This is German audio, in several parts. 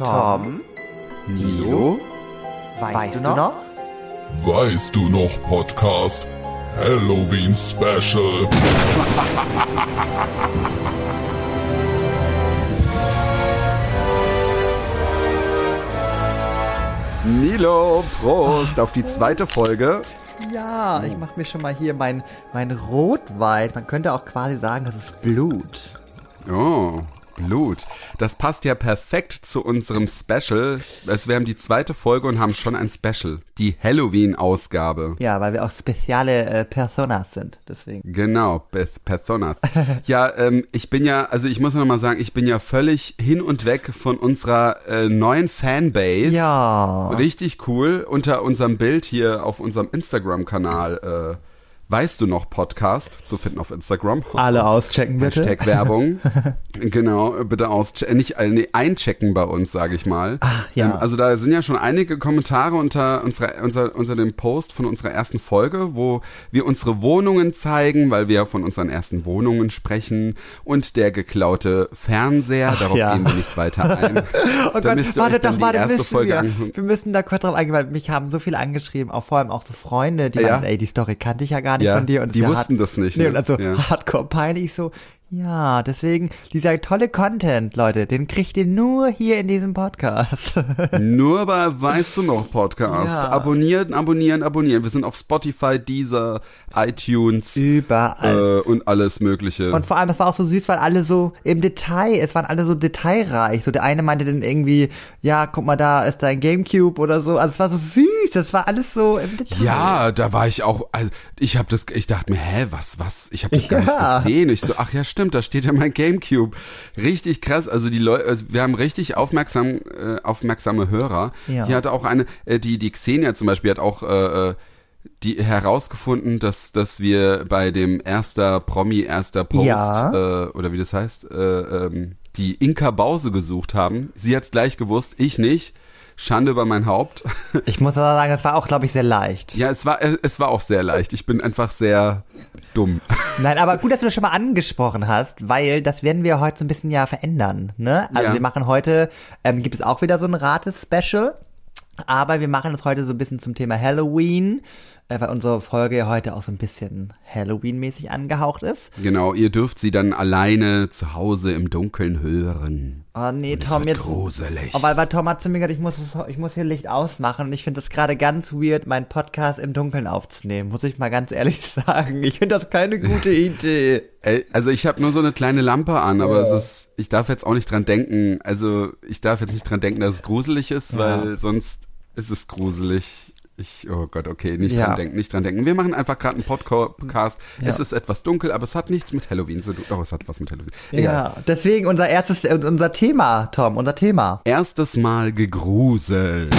Tom, Nilo, weißt, weißt du noch? Weißt du noch Podcast Halloween Special? Nilo, Prost auf die zweite Folge. Ja, ich mache mir schon mal hier mein, mein Rotwein. Man könnte auch quasi sagen, das ist Blut. Oh, Blut. Das passt ja perfekt zu unserem Special. Es wäre die zweite Folge und haben schon ein Special. Die Halloween-Ausgabe. Ja, weil wir auch spezielle äh, Personas sind, deswegen. Genau, Personas. ja, ähm, ich bin ja, also ich muss noch mal sagen, ich bin ja völlig hin und weg von unserer äh, neuen Fanbase. Ja. Richtig cool. Unter unserem Bild hier auf unserem Instagram-Kanal äh, Weißt du noch Podcast zu finden auf Instagram? Alle auschecken bitte. Hashtag Werbung. genau, bitte auschecken. Nicht äh, nee, einchecken bei uns, sage ich mal. Ach, ja. Ähm, also da sind ja schon einige Kommentare unter, unserer, unter, unter dem Post von unserer ersten Folge, wo wir unsere Wohnungen zeigen, weil wir von unseren ersten Wohnungen sprechen und der geklaute Fernseher. Ach, Darauf ja. gehen wir nicht weiter ein. oh da Gott, warte doch, warte, erste müssen Folge wir. Wir müssen da kurz drauf eingehen, weil mich haben so viele angeschrieben, auch vor allem auch so Freunde, die Ja. meinen, ey, die Story kannte ich ja gar nicht Ja, von dir. Und die wussten das nicht, Nee, ne? und also Ja. hardcore peinlich Ich so, ja, deswegen, dieser tolle Content, Leute, den kriegt ihr nur hier in diesem Podcast. Nur bei Weißt du noch Podcast. Ja. Abonnieren, abonnieren, abonnieren. Wir sind auf Spotify, Deezer, iTunes Überall. äh, und alles Mögliche. Und vor allem, es war auch so süß, weil alle so im Detail, es waren alle so detailreich. So der eine meinte dann irgendwie, ja, guck mal, da ist dein Gamecube oder so. Also es war so süß, das war alles so im Detail. ja, da war ich auch, also ich habe das, ich dachte mir, hä, was, was? Ich habe das gar Ja. nicht gesehen. Ich so, ach ja, stimmt, da steht ja mein Gamecube. Richtig krass. Also die Leute, also wir haben richtig aufmerksam, äh, aufmerksame Hörer. Ja. Hier hat auch eine, äh, die die Xenia zum Beispiel hat auch äh, äh, die herausgefunden, dass dass wir bei dem erster Promi erster Post Ja. äh, oder wie das heißt, äh, ähm, die Inka Bause gesucht haben. Sie hat's gleich gewusst, ich nicht. Schande über mein Haupt. Ich muss aber sagen, das war auch, glaube ich, sehr leicht. Ja, es war, äh, es war auch sehr leicht. Ich bin einfach sehr dumm. Nein, aber gut, dass du das schon mal angesprochen hast, weil das werden wir heute so ein bisschen ja verändern. Ne? Also Ja. wir machen heute, ähm, gibt es auch wieder so ein Rates-Special, aber wir machen das heute so ein bisschen zum Thema Halloween, weil unsere Folge ja heute auch so ein bisschen Halloween-mäßig angehaucht ist. Genau, ihr dürft sie dann alleine zu Hause im Dunkeln hören. Oh nee, Und Tom, jetzt. gruselig. Oh, weil, weil Tom hat zu mir gesagt, ich muss, es, ich muss hier Licht ausmachen und ich finde das gerade ganz weird, meinen Podcast im Dunkeln aufzunehmen, muss ich mal ganz ehrlich sagen. Ich finde das keine gute Idee. Also ich habe nur so eine kleine Lampe an, aber es ist, ich darf jetzt auch nicht dran denken. Also ich darf jetzt nicht dran denken, dass es gruselig ist, weil sonst ist es gruselig. Ich, oh Gott, okay, nicht Ja. dran denken, nicht dran denken. Wir machen einfach gerade einen Podcast. Ja. Es ist etwas dunkel, aber es hat nichts mit Halloween zu tun. Oh, es hat was mit Halloween. Egal. Ja, deswegen unser erstes, äh, unser Thema, Tom, unser Thema. Erstes Mal gegruselt.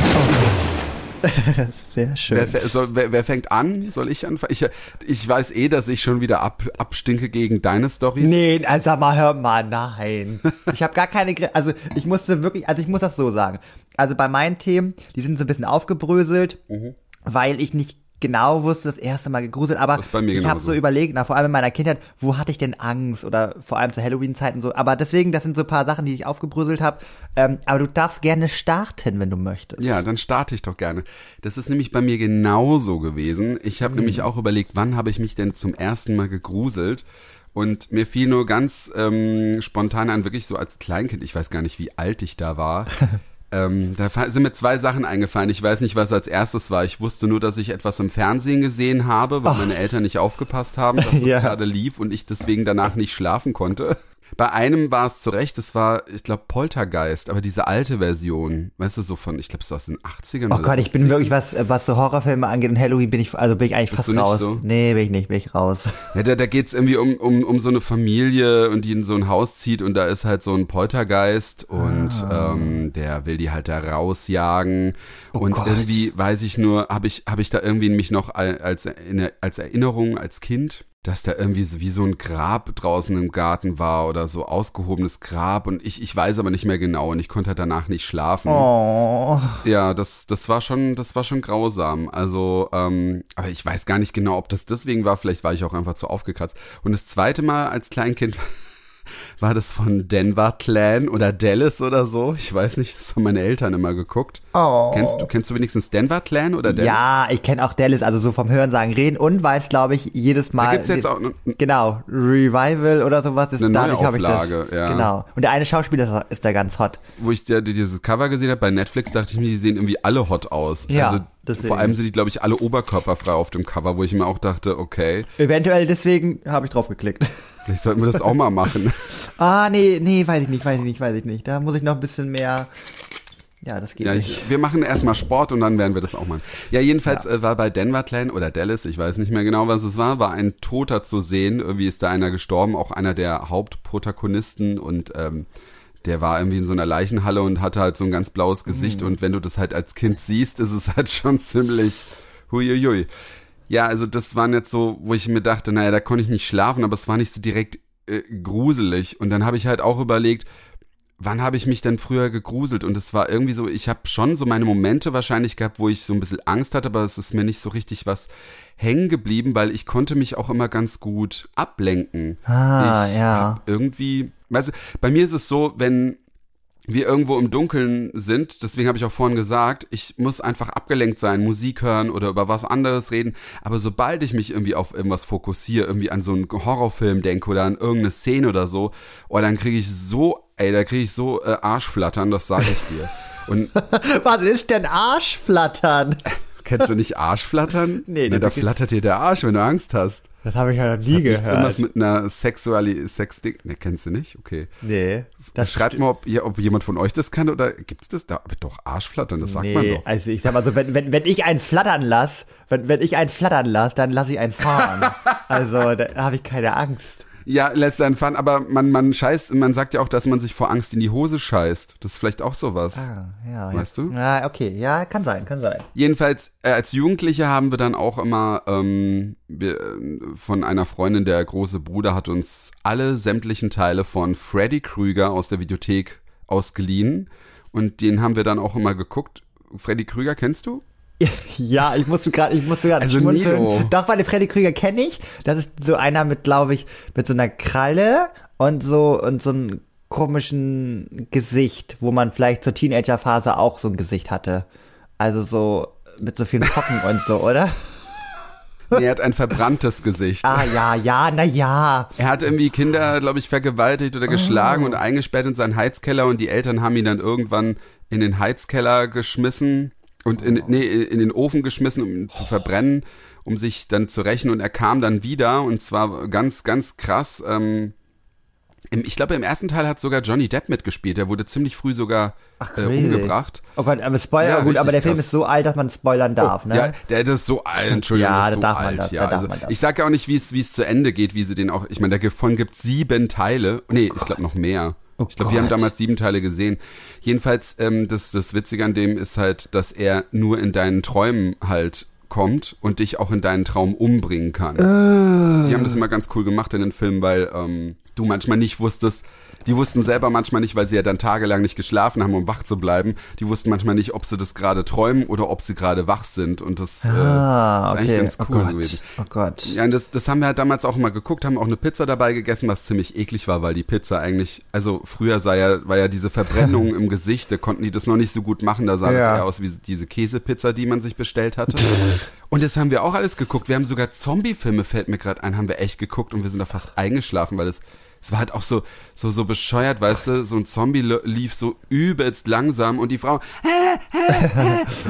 Sehr schön. Wer, soll, wer, wer fängt an? Soll ich anfangen? Ich, ich weiß eh, dass ich schon wieder ab, abstinke gegen deine Stories. Nee, also mal, hör mal, nein. Ich habe gar keine, also ich musste wirklich, also ich muss das so sagen. Also bei meinen Themen, die sind so ein bisschen aufgebröselt, Mhm. weil ich nicht genau wusste, das erste Mal gegruselt, aber ich habe genauso. so überlegt, na vor allem in meiner Kindheit, wo hatte ich denn Angst oder vor allem zu Halloween-Zeiten so, aber deswegen, das sind so ein paar Sachen, die ich aufgebröselt habe, ähm, aber du darfst gerne starten, wenn du möchtest. Ja, dann starte ich doch gerne. Das ist nämlich bei mir genauso gewesen. Ich Mhm. habe nämlich auch überlegt, wann habe ich mich denn zum ersten Mal gegruselt? Und mir fiel nur ganz ähm, spontan an, wirklich so als Kleinkind, ich weiß gar nicht, wie alt ich da war. ähm, da sind mir zwei Sachen eingefallen. Ich weiß nicht, was als erstes war. Ich wusste nur, dass ich etwas im Fernsehen gesehen habe, weil meine Eltern nicht aufgepasst haben, dass das Ja. gerade lief und ich deswegen danach nicht schlafen konnte. Bei einem war es zu Recht, es war, ich glaube, Poltergeist, aber diese alte Version, weißt du, so von, ich glaube, es war aus den 80ern. Oh Gott, ich bin 70ern. wirklich, was, was so Horrorfilme angeht und Halloween bin ich, also bin ich eigentlich Bist fast du nicht raus. so? Nee, bin ich nicht, bin ich raus. Ja, da, da geht's irgendwie um, um, um so eine Familie und die in so ein Haus zieht und da ist halt so ein Poltergeist und Ah. ähm, der will die halt da rausjagen und Oh Gott. irgendwie weiß ich nur, habe ich, hab ich da irgendwie mich noch al- als, Erinner- als Erinnerung als Kind, dass da irgendwie so wie so ein Grab draußen im Garten war oder so ausgehobenes Grab und ich, ich weiß aber nicht mehr genau und ich konnte halt danach nicht schlafen. Oh. Ja, das, das war schon, das war schon grausam. Also, ähm, aber ich weiß gar nicht genau, ob das deswegen war. Vielleicht war ich auch einfach zu aufgekratzt. Und das zweite Mal als Kleinkind war das von Denver Clan oder Dallas oder so. Ich weiß nicht, das haben meine Eltern immer geguckt. Oh. Kennst du, kennst du wenigstens Denver Clan oder Dallas? Ja, ich kenne auch Dallas, also so vom Hörensagen reden und weiß, glaube ich, jedes Mal. Da gibt's jetzt auch ne- Genau, Revival oder sowas ist Eine dadurch habe ich das. Ja. Genau. Und der eine Schauspieler ist, ist da ganz hot. Wo ich dir dieses Cover gesehen habe bei Netflix, dachte ich mir, die sehen irgendwie alle hot aus. Ja, also deswegen. vor allem sind die, glaube ich, alle oberkörperfrei auf dem Cover, wo ich mir auch dachte, okay, Eventuell deswegen habe ich drauf geklickt. Vielleicht sollten wir das auch mal machen. Ah, nee, nee, weiß ich nicht, weiß ich nicht, weiß ich nicht. Da muss ich noch ein bisschen mehr. Ja, das geht Ja, nicht. ich, wir machen erstmal Sport und dann werden wir das auch machen. Ja, jedenfalls äh, war bei Denver Clan oder Dallas, ich weiß nicht mehr genau, was es war, war ein Toter zu sehen. Irgendwie ist da einer gestorben, auch einer der Hauptprotagonisten und ähm, der war irgendwie in so einer Leichenhalle und hatte halt so ein ganz blaues Gesicht und wenn du das halt als Kind siehst, ist es halt schon ziemlich huiuiui. Ja, also das waren jetzt so, wo ich mir dachte, naja, da konnte ich nicht schlafen, aber es war nicht so direkt äh, gruselig. Und dann habe ich halt auch überlegt, wann habe ich mich denn früher gegruselt? Und es war irgendwie so, ich habe schon so meine Momente wahrscheinlich gehabt, wo ich so ein bisschen Angst hatte, aber es ist mir nicht so richtig was hängen geblieben, weil ich konnte mich auch immer ganz gut ablenken. Ah, ich ja. hab irgendwie, weißt du, bei mir ist es so, wenn wir irgendwo im Dunkeln sind, deswegen habe ich auch vorhin gesagt, ich muss einfach abgelenkt sein, Musik hören oder über was anderes reden, aber sobald ich mich irgendwie auf irgendwas fokussiere, irgendwie an so einen Horrorfilm denke oder an irgendeine Szene oder so, oh, dann kriege ich so, ey, da kriege ich so äh, Arschflattern, das sage ich dir. Und Was ist denn Arschflattern? kennst du nicht Arschflattern? Nee, das da flattert dir der Arsch, wenn du Angst hast. Das habe ich ja noch nie Nichts gehört. irgendwas mit einer Sexuali Sex Ne, kennst du nicht? Okay. nee. Das Schreibt mal, ob, ihr, ob jemand von euch das kann oder gibt's das da? Aber doch Arschflattern, das sagt man Nee, doch. also ich sag mal so, wenn, wenn, wenn ich einen flattern lass, wenn, wenn ich einen flattern lass, dann lass ich einen fahren. also da habe ich keine Angst. Ja, lässt einen fahren, aber man, man scheißt, man sagt ja auch, dass man sich vor Angst in die Hose scheißt. Das ist vielleicht auch sowas. Ah, ja, Weißt ja. du? Ja, okay, ja, kann sein, kann sein. Jedenfalls, äh, als Jugendliche haben wir dann auch immer ähm, wir, äh, von einer Freundin, der große Bruder hat uns alle sämtlichen Teile von Freddy Krüger aus der Videothek ausgeliehen. Und den haben wir dann auch immer geguckt. Freddy Krüger kennst du? Ja, ich musste gerade, ich musste gerade Also schmunzeln. Nilo. Doch, weil den Freddy Krüger kenne ich. Das ist so einer mit, glaube ich, mit so einer Kralle und so und so einem komischen Gesicht, wo man vielleicht zur Teenagerphase auch so ein Gesicht hatte. Also so mit so vielen Pocken und so, oder? Nee, er hat ein verbranntes Gesicht. Ah ja, ja, na ja. Er hat irgendwie Kinder, glaube ich, vergewaltigt oder geschlagen und eingesperrt in seinen Heizkeller und die Eltern haben ihn dann irgendwann in den Heizkeller geschmissen und in, nee, in den Ofen geschmissen, um ihn zu verbrennen, um sich dann zu rächen und er kam dann wieder und zwar ganz, ganz krass. Ähm, im, ich glaube, im ersten Teil hat sogar Johnny Depp mitgespielt. Er wurde ziemlich früh sogar äh, crazy. umgebracht. Oh Gott, aber Spoiler, Ja, gut, aber der Film krass. ist so alt, dass man spoilern darf, ne? Ja, der ist so alt, Entschuldigung, Ja, ist so darf man alt. das, ja, da darf also man das. ich sag ja auch nicht, wie es wie es zu Ende geht, wie sie den auch. Ich meine, davon gibt's sieben Teile. Nee, ich glaube noch mehr. Oh ich glaube, wir haben damals sieben Teile gesehen. Jedenfalls, ähm, das, das Witzige an dem ist halt, dass er nur in deinen Träumen halt kommt und dich auch in deinen Traum umbringen kann. Die haben das immer ganz cool gemacht in den Filmen, weil ähm, du manchmal nicht wusstest, die wussten selber manchmal nicht, weil sie ja dann tagelang nicht geschlafen haben, um wach zu bleiben. Die wussten manchmal nicht, ob sie das gerade träumen oder ob sie gerade wach sind. Und das äh, ah, ist eigentlich okay. ganz oh cool Gott. gewesen. Oh Gott. Ja, und das, das haben wir halt damals auch immer geguckt, haben auch eine Pizza dabei gegessen, was ziemlich eklig war, weil die Pizza eigentlich, also früher sah ja, war ja diese Verbrennung im Gesicht, da konnten die das noch nicht so gut machen, da sah Ja. das eher aus wie diese Käsepizza, die man sich bestellt hatte. Und das haben wir auch alles geguckt. Wir haben sogar Zombie-Filme, fällt mir gerade ein, haben wir echt geguckt und wir sind da fast eingeschlafen, weil es es war halt auch so, so, so bescheuert, weißt du, so ein Zombie lief so übelst langsam und die Frau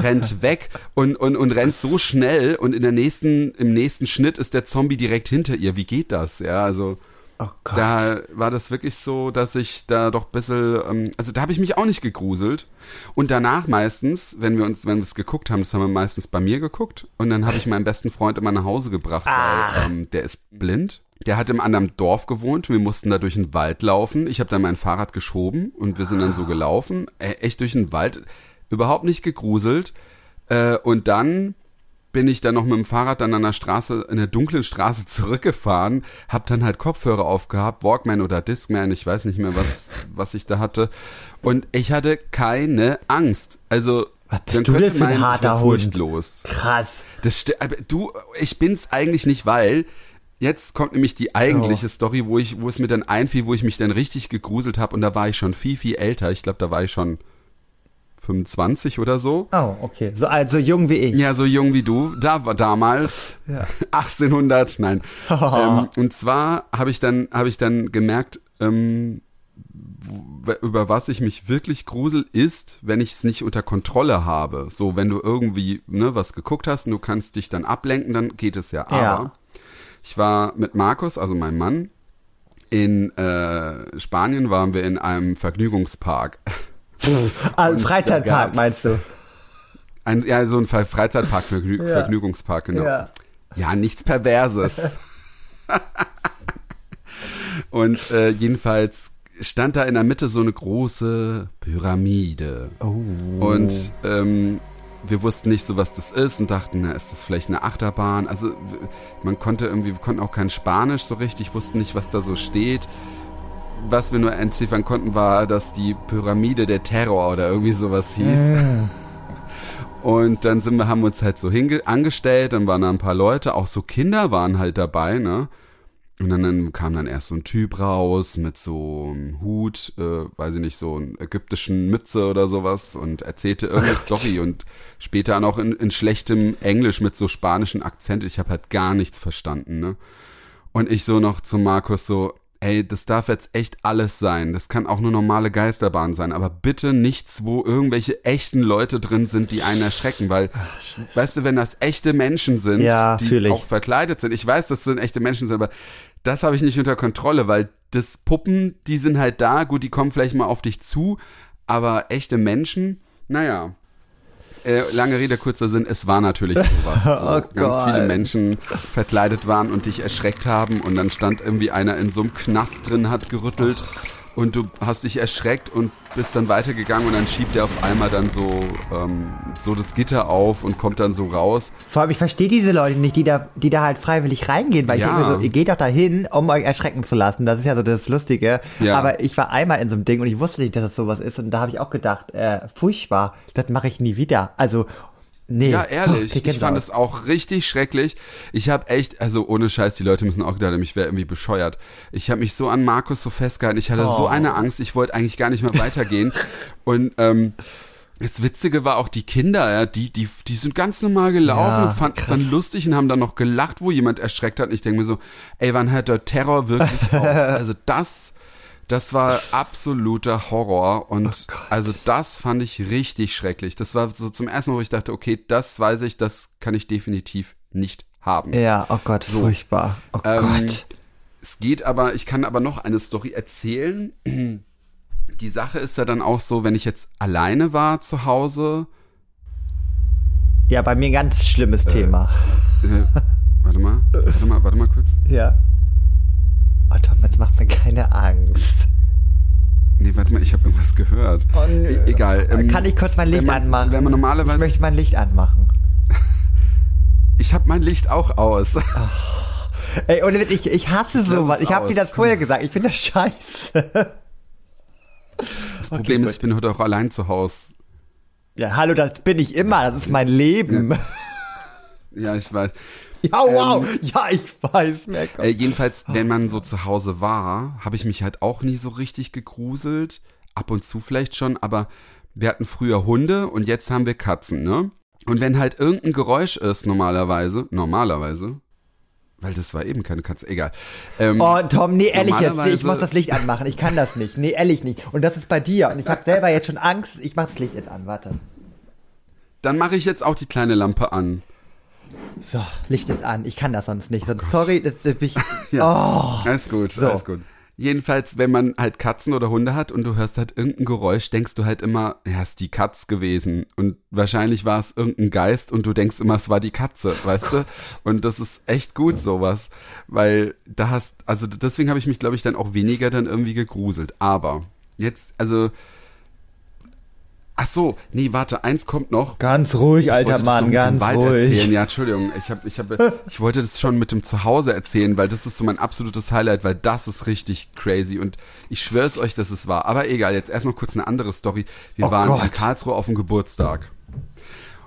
rennt weg und, und, und rennt so schnell und in der nächsten, im nächsten Schnitt ist der Zombie direkt hinter ihr. Wie geht das? Ja, also Oh Gott. da war das wirklich so, dass ich da doch ein bisschen, ähm, also da habe ich mich auch nicht gegruselt. Und danach meistens, wenn wir uns, wenn wir es geguckt haben, das haben wir meistens bei mir geguckt. Und dann habe ich meinen besten Freund immer nach Hause gebracht, weil ähm, der ist blind. Der hat im anderen Dorf gewohnt. Wir mussten da durch den Wald laufen. Ich habe dann mein Fahrrad geschoben und wir sind dann so gelaufen, äh, echt durch den Wald, überhaupt nicht gegruselt. Äh, und dann bin ich dann noch mit dem Fahrrad dann an der Straße, in der dunklen Straße zurückgefahren, hab dann halt Kopfhörer aufgehabt, Walkman oder Discman, ich weiß nicht mehr, was, was ich da hatte. Und ich hatte keine Angst. Also, Was bist dann du denn für ein harter Hund? furchtlos. Krass. Das du, ich bin's eigentlich nicht, weil Jetzt kommt nämlich die eigentliche Story, wo ich, wo es mir dann einfiel, wo ich mich dann richtig gegruselt habe und da war ich schon viel, viel älter. Ich glaube, da war ich schon 25 oder so. Oh, okay. So also jung wie ich. Ja, so jung wie du. Da war damals Ja. 1800, nein. ähm, und zwar habe ich dann habe ich dann gemerkt, ähm, über was ich mich wirklich grusel, ist, wenn ich es nicht unter Kontrolle habe. So, wenn du irgendwie ne, was geguckt hast und du kannst dich dann ablenken, dann geht es ja. Aber Ja. Ich war mit Markus, also meinem Mann, in äh, Spanien waren wir in einem Vergnügungspark. Ah, da Freizeitpark meinst du? Ein, ja, so ein Freizeitpark, Vergnü Ja. Vergnügungspark, genau. Ja. Ja, nichts Perverses. Und äh, jedenfalls stand da in der Mitte so eine große Pyramide. Oh. Und ähm, wir wussten nicht so, was das ist und dachten, na, ist das vielleicht eine Achterbahn? Also man konnte irgendwie, wir konnten auch kein Spanisch so richtig, wussten nicht, was da so steht. Was wir nur entziffern konnten, war, dass die Pyramide der Terror oder irgendwie sowas hieß. Und dann sind wir, haben uns halt so angestellt, dann waren da ein paar Leute, auch so Kinder waren halt dabei, ne? Und dann, dann kam dann erst so ein Typ raus mit so einem Hut, äh, weiß ich nicht, so einen ägyptischen Mütze oder sowas und erzählte irgendeine Story und später noch in, in schlechtem Englisch mit so spanischen Akzent. Ich habe halt gar nichts verstanden, ne? Und ich so noch zu Markus so, ey, das darf jetzt echt alles sein. Das kann auch eine normale Geisterbahn sein, aber bitte nichts, wo irgendwelche echten Leute drin sind, die einen erschrecken, weil, weißt du, wenn das echte Menschen sind, Ja, die auch verkleidet sind, ich weiß, dass das sind echte Menschen sind, aber das habe ich nicht unter Kontrolle, weil das Puppen, die sind halt da, gut, die kommen vielleicht mal auf dich zu, aber echte Menschen, naja. Äh, lange Rede, kurzer Sinn, es war natürlich sowas, wo Oh ganz viele Menschen verkleidet waren und dich erschreckt haben und dann stand irgendwie einer in so einem Knast drin, hat gerüttelt und du hast dich erschreckt und bist dann weitergegangen und dann schiebt er auf einmal dann so, ähm, so das Gitter auf und kommt dann so raus. Vor allem, ich verstehe diese Leute nicht, die da, die da halt freiwillig reingehen, weil Ja. ich denke so, ihr geht doch dahin, um euch erschrecken zu lassen. Das ist ja so das Lustige. Ja. Aber ich war einmal in so einem Ding und ich wusste nicht, dass es sowas ist und da habe ich auch gedacht, äh, furchtbar, das mache ich nie wieder. Also, nee. Ja, Oh, ehrlich. krieg ich fand es auch richtig schrecklich. Ich habe echt, also ohne Scheiß, die Leute müssen auch gedacht haben, ich wäre irgendwie bescheuert. Ich habe mich so an Markus so festgehalten. Ich hatte so Oh. eine Angst, ich wollte eigentlich gar nicht mehr weitergehen. Und ähm, das Witzige war auch die Kinder, ja, die, die, die sind ganz normal gelaufen Ja, und fanden es dann lustig und haben dann noch gelacht, wo jemand erschreckt hat. Und ich denke mir so, ey, wann hört der Terror wirklich auf? Also das, das war absoluter Horror und Gott. also das fand ich richtig schrecklich. Das war so zum ersten Mal, wo ich dachte, okay, das weiß ich, das kann ich definitiv nicht haben. Ja, oh Gott, furchtbar. Oh Ähm, Gott. Es geht aber, ich kann aber noch eine Story erzählen. Die Sache ist ja dann auch so, wenn ich jetzt alleine war zu Hause, Ja, bei mir ein ganz schlimmes Thema. äh, warte mal, warte mal, warte mal kurz. Ja. Oh Tom, jetzt macht mir keine Angst. Nee, warte mal, ich habe irgendwas gehört. Oh, nee. E egal. ähm, Kann ich kurz mein Licht wenn man, anmachen? Wenn man normalerweise, ich möchte mein Licht anmachen. ich habe mein Licht auch aus. Ey, ohne ich, ich hasse sowas. Ich habe dir das vorher gesagt. Ich finde das scheiße. Das Problem gut. ist, ich bin heute auch allein zu Hause. Ja, hallo, das bin ich immer. Das ist mein Leben. Ja, ich weiß. Ja, wow. ja, ich weiß, mir Äh, jedenfalls, wenn man so zu Hause war, habe ich mich halt auch nie so richtig gegruselt. Ab und zu vielleicht schon, aber wir hatten früher Hunde und jetzt haben wir Katzen, ne? Und wenn halt irgendein Geräusch ist, normalerweise, normalerweise, weil das war eben keine Katze, egal. Ähm, Oh, Tom, nee, ehrlich jetzt. Nee, ich muss das Licht anmachen. Ich kann das nicht. Nee, ehrlich nicht. Und das ist bei dir. Und ich habe selber jetzt schon Angst. Ich mach das Licht jetzt an. Warte. Dann mache ich jetzt auch die kleine Lampe an. So, Licht ist an. Ich kann das sonst nicht. Sonst, sorry, das ist ich. Ja. Alles gut, So. alles gut. Jedenfalls, wenn man halt Katzen oder Hunde hat und du hörst halt irgendein Geräusch, denkst du halt immer, ja, ist die Katz gewesen. Und wahrscheinlich war es irgendein Geist und du denkst immer, es war die Katze, weißt du? Und das ist echt gut, sowas. Weil da hast, also deswegen habe ich mich, glaube ich, dann auch weniger dann irgendwie gegruselt. Aber jetzt, also. Ach so, nee, warte, eins kommt noch. Ganz ruhig, Ich alter Mann, ganz Wald ruhig. erzählen. Ja, Entschuldigung, ich habe, ich habe, ich wollte das schon mit dem Zuhause erzählen, weil das ist so mein absolutes Highlight, weil das ist richtig crazy und ich schwöre es euch, dass es war. Aber egal, jetzt erst noch kurz eine andere Story. Wir Oh waren in Gott. Karlsruhe auf dem Geburtstag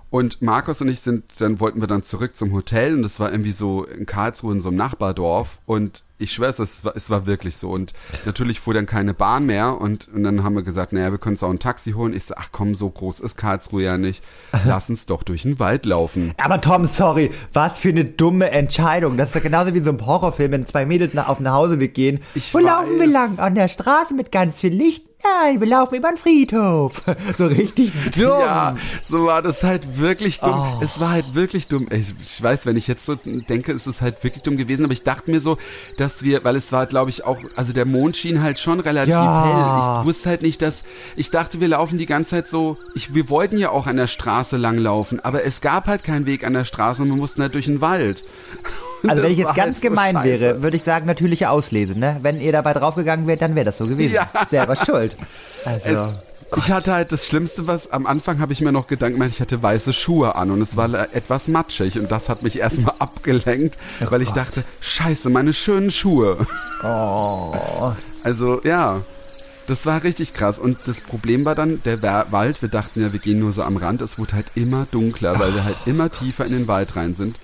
Und Markus und ich sind, dann wollten wir dann zurück zum Hotel und das war irgendwie so in Karlsruhe in so einem Nachbardorf und ich schwöre es, es war, es war wirklich so. Und natürlich fuhr dann keine Bahn mehr und, und dann haben wir gesagt, naja, wir können uns auch ein Taxi holen. Ich so, ach komm, so groß ist Karlsruhe ja nicht. Lass uns doch durch den Wald laufen. Aber Tom, sorry, was für eine dumme Entscheidung. Das ist doch genauso wie in so einem Horrorfilm, wenn zwei Mädels nach, auf den Hauseweg gehen. Ich Wo laufen wir weiß. lang? An der Straße mit ganz viel Licht? Nein, wir laufen über den Friedhof. So richtig dumm. Ja, so war das halt wirklich dumm. Oh. Es war halt wirklich dumm. Ich, ich weiß, wenn ich jetzt so denke, ist es halt wirklich dumm gewesen. Aber ich dachte mir so, dass wir, weil es war, glaube ich, auch, also der Mond schien halt schon relativ Ja. hell. Ich wusste halt nicht, dass, ich dachte, wir laufen die ganze Zeit so, ich, wir wollten ja auch an der Straße lang laufen, aber es gab halt keinen Weg an der Straße und wir mussten halt durch den Wald. Also wenn ich jetzt ganz gemein scheiße. wäre, würde ich sagen, natürliche Auslese, ne? Wenn ihr dabei draufgegangen wärt, dann wäre das so gewesen. Ja. Selber schuld. Also. Es, ich hatte halt das Schlimmste, was am Anfang habe ich mir noch Gedanken gemacht, ich hatte weiße Schuhe an und es war etwas matschig und das hat mich erstmal abgelenkt, weil ich dachte, scheiße, meine schönen Schuhe. oh. Also ja, das war richtig krass und das Problem war dann, der Wa- Wald, wir dachten ja, wir gehen nur so am Rand, es wurde halt immer dunkler, weil wir halt immer tiefer in den Wald rein sind.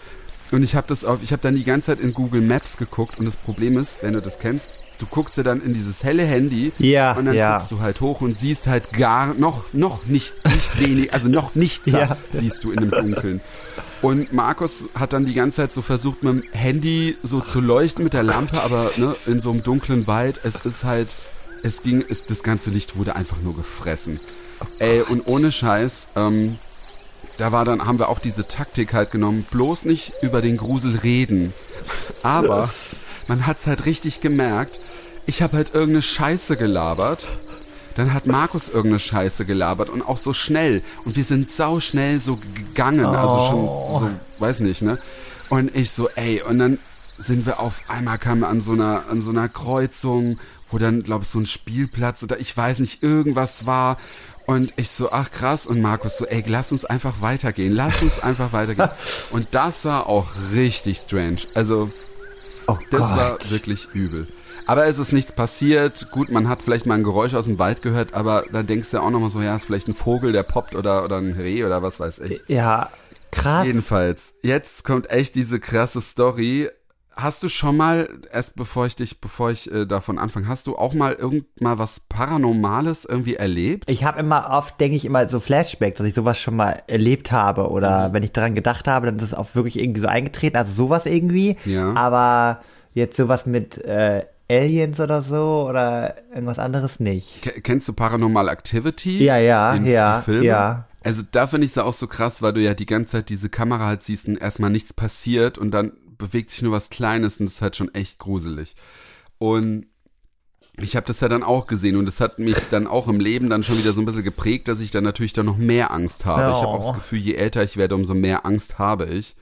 Und ich habe das auf, ich habe dann die ganze Zeit in Google Maps geguckt und das Problem ist, wenn du das kennst, du guckst dir dann in dieses helle Handy Ja, und dann ja. guckst du halt hoch und siehst halt gar noch noch nicht nicht wenig, also noch nichts Ja. siehst du in dem Dunkeln. Und Markus hat dann die ganze Zeit so versucht mit dem Handy so zu leuchten mit der Lampe, aber ne, in so einem dunklen Wald, es ist halt es ging, ist, das ganze Licht wurde einfach nur gefressen. Ey, und ohne Scheiß, ähm, da war dann, haben wir auch diese Taktik halt genommen, bloß nicht über den Grusel reden. Aber man hat's halt richtig gemerkt, ich habe halt irgendeine Scheiße gelabert. Dann hat Markus irgendeine Scheiße gelabert und auch so schnell. Und wir sind sau schnell so gegangen, also schon so, weiß nicht, ne? Und ich so, ey, und dann sind wir auf einmal kamen an so einer, an so einer Kreuzung, wo dann, glaube ich, so ein Spielplatz oder ich weiß nicht, irgendwas war. Und ich so, ach krass. Und Markus so, ey, lass uns einfach weitergehen. Lass uns einfach weitergehen. Und das war auch richtig strange. Also, Oh das Gott. war wirklich übel. Aber es ist nichts passiert. Gut, man hat vielleicht mal ein Geräusch aus dem Wald gehört, aber da denkst du ja auch nochmal so, ja, ist vielleicht ein Vogel, der poppt oder, oder ein Reh oder was weiß ich. Ja, krass. Jedenfalls, jetzt kommt echt diese krasse Story. Hast du schon mal, erst bevor ich dich, bevor ich äh, davon anfange, hast du auch mal irgend mal was Paranormales irgendwie erlebt? Ich habe immer oft, denke ich immer so Flashbacks, dass ich sowas schon mal erlebt habe oder Mhm. wenn ich daran gedacht habe, dann ist es auch wirklich irgendwie so eingetreten, also sowas irgendwie. Ja. Aber jetzt sowas mit äh, Aliens oder so oder irgendwas anderes nicht. Ke- Kennst du Paranormal Activity? Ja, ja, Den, ja, ja. Also da finde ich es auch so krass, weil du ja die ganze Zeit diese Kamera halt siehst und erstmal nichts passiert und dann bewegt sich nur was Kleines und das ist halt schon echt gruselig. Und ich habe das ja dann auch gesehen und das hat mich dann auch im Leben dann schon wieder so ein bisschen geprägt, dass ich dann natürlich dann noch mehr Angst habe. Ich habe auch das Oh. Gefühl, je älter ich werde, umso mehr Angst habe ich.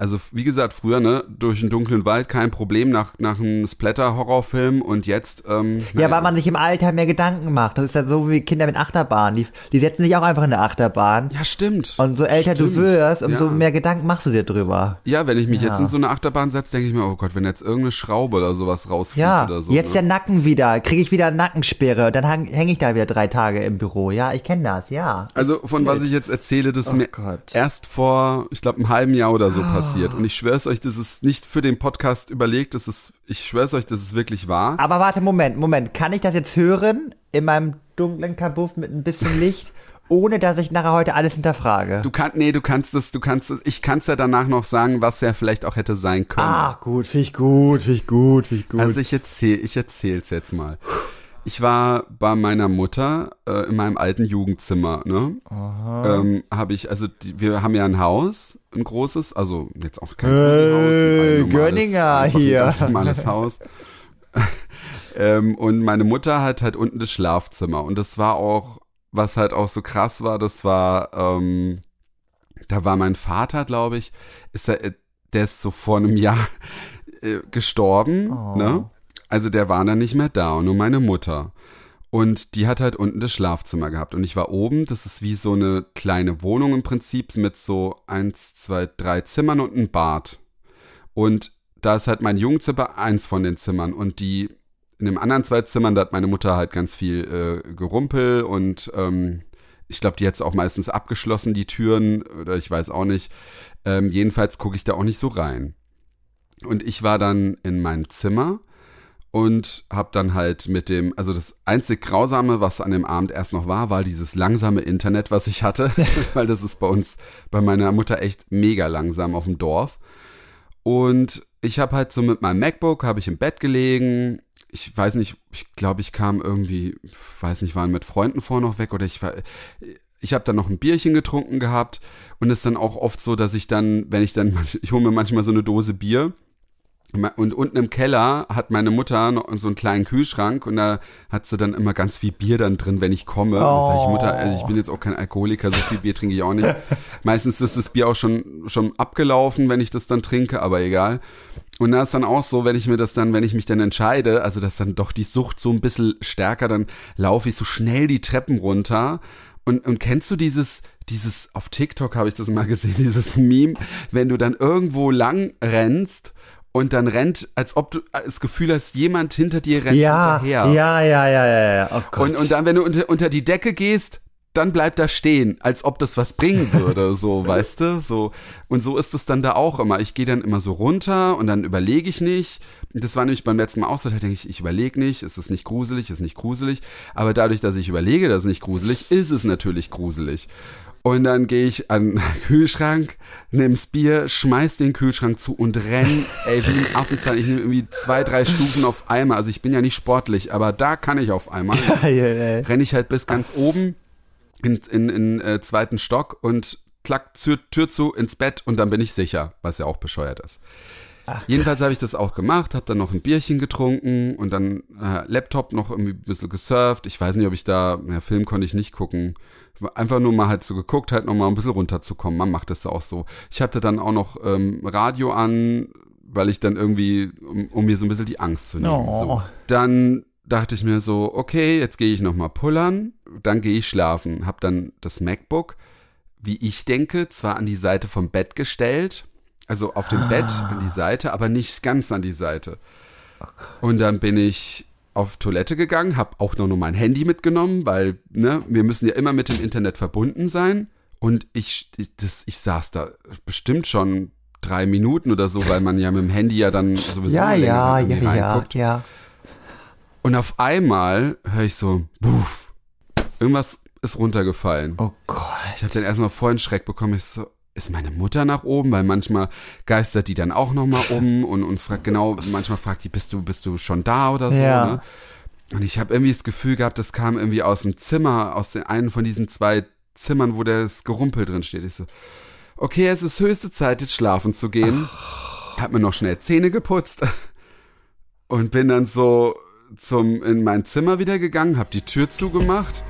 Also wie gesagt, früher, ne, durch den dunklen Wald kein Problem nach, nach einem Splatter-Horrorfilm und jetzt, ähm, Ja, naja. weil man sich im Alter mehr Gedanken macht. Das ist ja so wie Kinder mit Achterbahn. Die, die setzen sich auch einfach in eine Achterbahn. Ja, stimmt. Und so älter Stimmt. du wirst, umso Ja. mehr Gedanken machst du dir drüber. Ja, wenn ich mich Ja. jetzt in so eine Achterbahn setze, denke ich mir, oh Gott, wenn jetzt irgendeine Schraube oder sowas rausfliegt Ja, oder so. jetzt ne? der Nacken wieder. Kriege ich wieder Nackensperre. Dann hänge häng ich da wieder drei Tage im Büro. Ja, ich kenne das, ja. Also von was ich jetzt erzähle, das ist mir Oh Gott. erst vor, ich glaube, einem halben Jahr oder so passiert. Und ich schwör's euch, das ist nicht für den Podcast überlegt, das ist, ich schwör's euch, das ist wirklich wahr. Aber warte, Moment, Moment. Kann ich das jetzt hören in meinem dunklen Kabuff mit ein bisschen Licht, ohne dass ich nachher heute alles hinterfrage? Du kannst, nee, du kannst es, du kannst es, ich kann's ja danach noch sagen, was ja vielleicht auch hätte sein können. ah, gut, finde ich gut, finde ich gut, finde ich gut. Also ich erzähl, ich erzähl's jetzt mal. Ich war bei meiner Mutter äh, in meinem alten Jugendzimmer, ne? Ähm, habe ich, also die, wir haben ja ein Haus, ein großes, also jetzt auch kein großes Haus, ein Gönninger ein hier. ganz normales Haus. ähm, und meine Mutter hat halt unten das Schlafzimmer und das war auch, was halt auch so krass war, das war, ähm, da war mein Vater, glaube ich, ist er, äh, der ist so vor einem Jahr äh, gestorben, Oh. ne? Also der war dann nicht mehr da nur meine Mutter. Und die hat halt unten das Schlafzimmer gehabt. Und ich war oben, das ist wie so eine kleine Wohnung im Prinzip mit so eins, zwei, drei Zimmern und ein Bad. Und da ist halt mein Jungenzimmer eins von den Zimmern. Und die in den anderen zwei Zimmern, da hat meine Mutter halt ganz viel äh, Gerumpel und ähm, Ich glaube, die hat auch meistens abgeschlossen, die Türen, oder ich weiß auch nicht. Ähm, jedenfalls gucke ich da auch nicht so rein. Und ich war dann in meinem Zimmer und habe dann halt mit dem, also das einzig Grausame, was an dem Abend erst noch war, war dieses langsame Internet, was ich hatte, weil das ist bei uns, bei meiner Mutter echt mega langsam auf dem Dorf. Und ich habe halt so mit meinem MacBook, habe ich im Bett gelegen. Ich weiß nicht, ich glaube, ich kam irgendwie, weiß nicht, waren mit Freunden vor noch weg oder ich war, ich habe dann noch ein Bierchen getrunken gehabt und es ist dann auch oft so, dass ich dann, wenn ich dann, ich hole mir manchmal so eine Dose Bier und unten im Keller hat meine Mutter noch so einen kleinen Kühlschrank und da hat sie dann immer ganz viel Bier dann drin, wenn ich komme. Oh. Da ich, Mutter, also ich bin jetzt auch kein Alkoholiker, so viel Bier trinke ich auch nicht. Meistens ist das Bier auch schon, schon abgelaufen, wenn ich das dann trinke, aber egal. Und da ist dann auch so, wenn ich mir das dann, wenn ich mich dann entscheide, also dass dann doch die Sucht so ein bisschen stärker, dann laufe ich so schnell die Treppen runter. Und, und kennst du dieses, dieses, auf TikTok habe ich das mal gesehen, dieses Meme, wenn du dann irgendwo lang rennst und dann rennt, als ob du das Gefühl hast, jemand hinter dir rennt ja, hinterher. Ja, ja, ja, ja, ja. Oh Gott. Und, und dann, wenn du unter, unter die Decke gehst, dann bleibt da stehen, als ob das was bringen würde, so, weißt du, so. Und so ist es dann da auch immer. Ich gehe dann immer so runter und dann überlege ich nicht. Das war nämlich beim letzten Mal auch so, da denke ich, ich überlege nicht, ist es nicht gruselig, ist nicht gruselig. Aber dadurch, dass ich überlege, dass es nicht gruselig, ist es natürlich gruselig. Und dann gehe ich an den Kühlschrank, nehm's Bier, schmeiß den Kühlschrank zu und renn, ey, wie ein Affenzahn. Ich nehme irgendwie zwei, drei Stufen auf einmal. Also ich bin ja nicht sportlich, aber da kann ich auf einmal. Geil, Renn ich halt bis ganz oben in, in, in äh, zweiten Stock und klack, Tür, Tür zu, ins Bett und dann bin ich sicher, was ja auch bescheuert ist. Ach, Jedenfalls habe ich das auch gemacht, habe dann noch ein Bierchen getrunken und dann äh, Laptop noch irgendwie ein bisschen gesurft. Ich weiß nicht, ob ich da, ja, Film konnte ich nicht gucken einfach nur mal halt so geguckt, halt nochmal ein bisschen runterzukommen. Man macht das auch so. Ich hatte dann auch noch ähm, Radio an, weil ich dann irgendwie, um, um, mir so ein bisschen die Angst zu nehmen. Oh. So. Dann dachte ich mir so, okay, jetzt gehe ich nochmal pullern, dann gehe ich schlafen. Hab dann das MacBook, wie ich denke, zwar an die Seite vom Bett gestellt, also auf dem ah. Bett an die Seite, aber nicht ganz an die Seite. Und dann bin ich auf Toilette gegangen, habe auch noch nur mein Handy mitgenommen, weil ne, wir müssen ja immer mit dem Internet verbunden sein. Und ich, ich, das, ich saß da bestimmt schon drei Minuten oder so, weil man ja mit dem Handy ja dann sowieso ja, ja, ja, reinguckt. Ja, ja. Und auf einmal höre ich so, buff, irgendwas ist runtergefallen. Oh Gott. Ich habe dann erstmal vollen Schreck bekommen. Ich so, ist meine Mutter nach oben, weil manchmal geistert die dann auch nochmal um und, und fragt genau, manchmal fragt die, bist du, bist du schon da oder so, ja. ne? Und ich habe irgendwie das Gefühl gehabt, das kam irgendwie aus dem Zimmer, aus den einen von diesen zwei Zimmern, wo das Gerumpel drin steht. Ich so, okay, es ist höchste Zeit, jetzt schlafen zu gehen. Hab mir noch schnell Zähne geputzt und bin dann so zum, in mein Zimmer wieder gegangen, hab die Tür zugemacht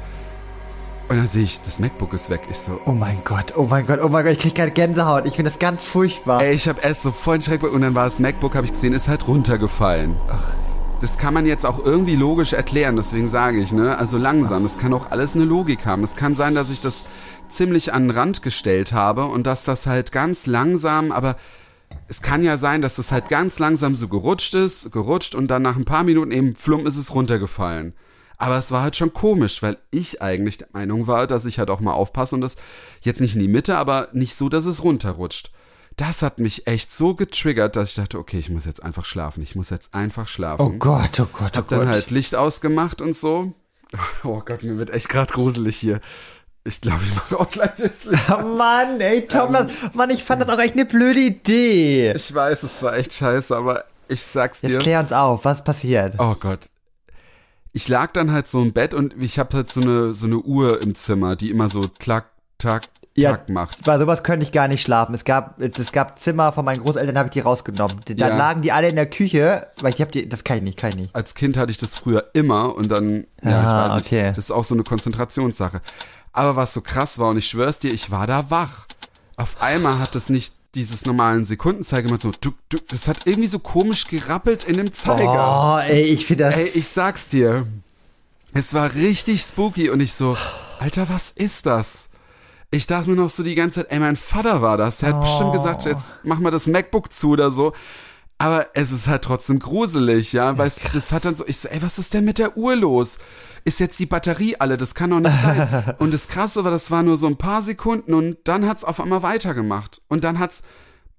und dann sehe ich, das MacBook ist weg. Ich so, oh mein Gott, oh mein Gott, oh mein Gott, ich krieg gerade Gänsehaut. Ich finde das ganz furchtbar. Ey, ich habe erst so voll Schreck und dann war das MacBook, habe ich gesehen, ist halt runtergefallen. Ach. Das kann man jetzt auch irgendwie logisch erklären, deswegen sage ich, ne? Also langsam, es kann auch alles eine Logik haben. Es kann sein, dass ich das ziemlich an den Rand gestellt habe und dass das halt ganz langsam, aber es kann ja sein, dass das halt ganz langsam so gerutscht ist, gerutscht und dann nach ein paar Minuten eben flumm ist es runtergefallen. Aber es war halt schon komisch, weil ich eigentlich der Meinung war, dass ich halt auch mal aufpasse und das jetzt nicht in die Mitte, aber nicht so, dass es runterrutscht. Das hat mich echt so getriggert, dass ich dachte, okay, ich muss jetzt einfach schlafen. Ich muss jetzt einfach schlafen. Oh Gott, oh Gott, oh Hab Gott. dann halt Licht ausgemacht und so. Oh Gott, mir wird echt gerade gruselig hier. Ich glaube, ich mache auch gleich das Licht. Oh Mann, ey, Thomas, ähm, Mann, ich fand das auch echt eine blöde Idee. Ich weiß, es war echt scheiße, aber ich sag's dir. Jetzt klär uns auf, was passiert? Oh Gott ich lag dann halt so im Bett und ich habe halt so eine, so eine Uhr im Zimmer, die immer so klack, tack, ja, macht. Bei sowas könnte ich gar nicht schlafen. Es gab, es gab Zimmer von meinen Großeltern, habe ich die rausgenommen. Dann ja. lagen die alle in der Küche, weil ich habe die, das kann ich nicht, kann ich nicht. Als Kind hatte ich das früher immer und dann, ja, ah, ich weiß okay. nicht, das ist auch so eine Konzentrationssache. Aber was so krass war und ich schwör's dir, ich war da wach. Auf einmal hat es nicht dieses normalen Sekundenzeiger mal so, du, du, das hat irgendwie so komisch gerappelt in dem Zeiger. Oh, ey, ich finde das. Ey, ich sag's dir. Es war richtig spooky und ich so, Alter, was ist das? Ich dachte mir noch so die ganze Zeit, ey, mein Vater war das. Er hat oh. bestimmt gesagt, jetzt mach mal das MacBook zu oder so. Aber es ist halt trotzdem gruselig, ja, weil es- das hat dann so, ich so, ey, was ist denn mit der Uhr los? Ist jetzt die Batterie alle? Das kann doch nicht sein. und das Krasse war, das war nur so ein paar Sekunden und dann hat's auf einmal weitergemacht. Und dann hat's,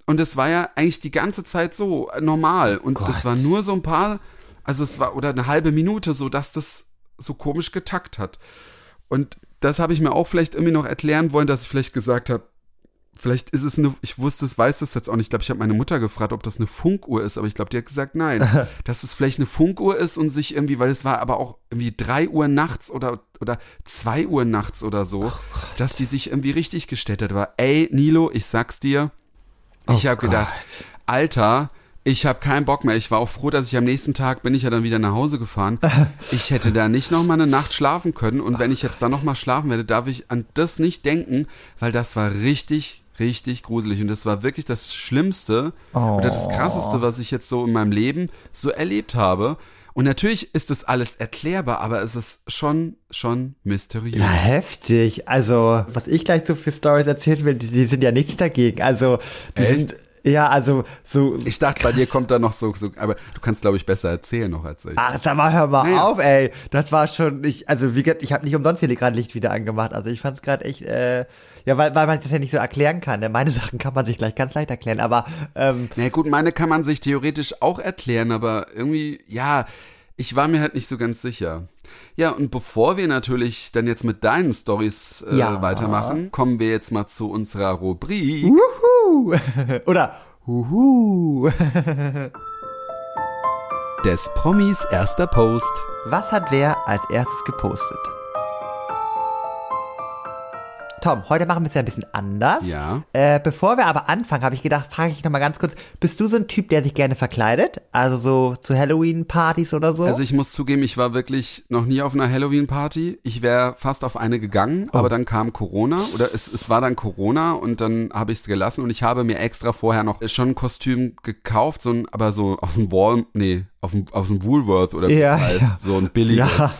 und das war ja eigentlich die ganze Zeit so normal. Und das war nur so ein paar, also es war, oder eine halbe Minute, so dass das so komisch getackt hat. Und das habe ich mir auch vielleicht irgendwie noch erklären wollen, dass ich vielleicht gesagt habe, vielleicht ist es eine, ich wusste es, weiß es jetzt auch nicht. Ich glaube, ich habe meine Mutter gefragt, ob das eine Funkuhr ist, aber ich glaube, die hat gesagt, nein, dass es vielleicht eine Funkuhr ist und sich irgendwie, weil es war aber auch irgendwie drei Uhr nachts oder, oder zwei Uhr nachts oder so, dass die sich irgendwie richtig gestellt hat. Aber ey, Nilo, ich sag's dir, ich habe gedacht, Alter, ich habe keinen Bock mehr. Ich war auch froh, dass ich am nächsten Tag bin ich ja dann wieder nach Hause gefahren. Ich hätte da nicht noch mal eine Nacht schlafen können und wenn ich jetzt da noch mal schlafen werde, darf ich an das nicht denken, weil das war richtig richtig gruselig und das war wirklich das schlimmste oder das krasseste, was ich jetzt so in meinem Leben so erlebt habe. Und natürlich ist das alles erklärbar, aber es ist schon schon mysteriös. Ja, heftig. Also, was ich gleich so für Stories erzählen will, die, die sind ja nichts dagegen. Also, die Echt? sind, ja, also, so, Ich dachte, bei dir kommt da noch so, so aber du kannst glaube ich besser erzählen noch als ich. ach, sag mal, hör mal Naja. auf, ey. Das war schon, ich, also, wie gesagt, ich habe nicht umsonst hier gerade Licht wieder angemacht. Also, ich fand's gerade echt, äh, ja, weil, weil man das ja nicht so erklären kann. Ne? Meine Sachen kann man sich gleich ganz leicht erklären, aber, ähm, Na gut, meine kann man sich theoretisch auch erklären, aber irgendwie, ja, ich war mir halt nicht so ganz sicher. Ja, und bevor wir natürlich dann jetzt mit deinen Stories äh, Ja. weitermachen, kommen wir jetzt mal zu unserer Rubrik. Wuhu! Oder, Huhu! Des Promis erster Post. Was hat wer als erstes gepostet? Tom, heute machen wir es ja ein bisschen anders. Ja. Äh, bevor wir aber anfangen, habe ich gedacht, frage ich dich nochmal ganz kurz, bist du so ein Typ, der sich gerne verkleidet? Also so zu Halloween-Partys oder so? Also ich muss zugeben, ich war wirklich noch nie auf einer Halloween-Party. Ich wäre fast auf eine gegangen, Oh. aber dann kam Corona oder es, es war dann Corona und dann habe ich es gelassen und ich habe mir extra vorher noch schon ein Kostüm gekauft, so ein, aber so aus dem Wall, nee, auf dem, aus dem Woolworth oder wie Ja, es heißt, ja. so ein billiges. ja.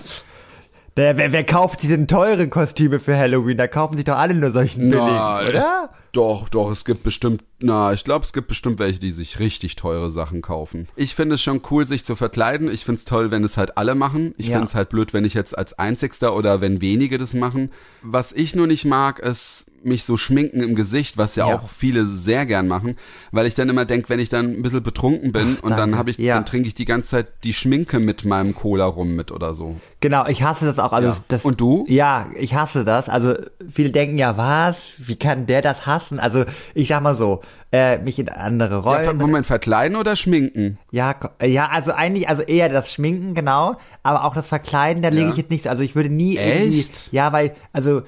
Der, wer, wer kauft diese teuren Kostüme für Halloween? Da kaufen sich doch alle nur solchen billigen, Na, oder? Es, doch, doch, es gibt bestimmt, na, ich glaube, es gibt bestimmt welche, die sich richtig teure Sachen kaufen. Ich finde es schon cool, sich zu verkleiden. Ich finde es toll, wenn es halt alle machen. Ich Ja. finde es halt blöd, wenn ich jetzt als Einzigster oder wenn wenige das machen. Was ich nur nicht mag, ist mich so schminken im Gesicht, was ja, Ja. auch viele sehr gern machen, weil ich dann immer denke, wenn ich dann ein bisschen betrunken bin und dann habe ich, Ja. dann trinke ich die ganze Zeit die Schminke mit meinem Cola rum mit oder so. Genau, ich hasse das auch. Also Ja. das, Und du? Ja, ich hasse das. Also viele denken ja, was? Wie kann der das hassen? Also ich sag mal so, äh, mich in andere Ja, Rollen. Moment, verkleiden oder schminken? Ja, ko- ja, also eigentlich, also eher das Schminken, genau, aber auch das Verkleiden, da lege Ja. ich jetzt nichts. Also ich würde nie Echt? ja, weil, also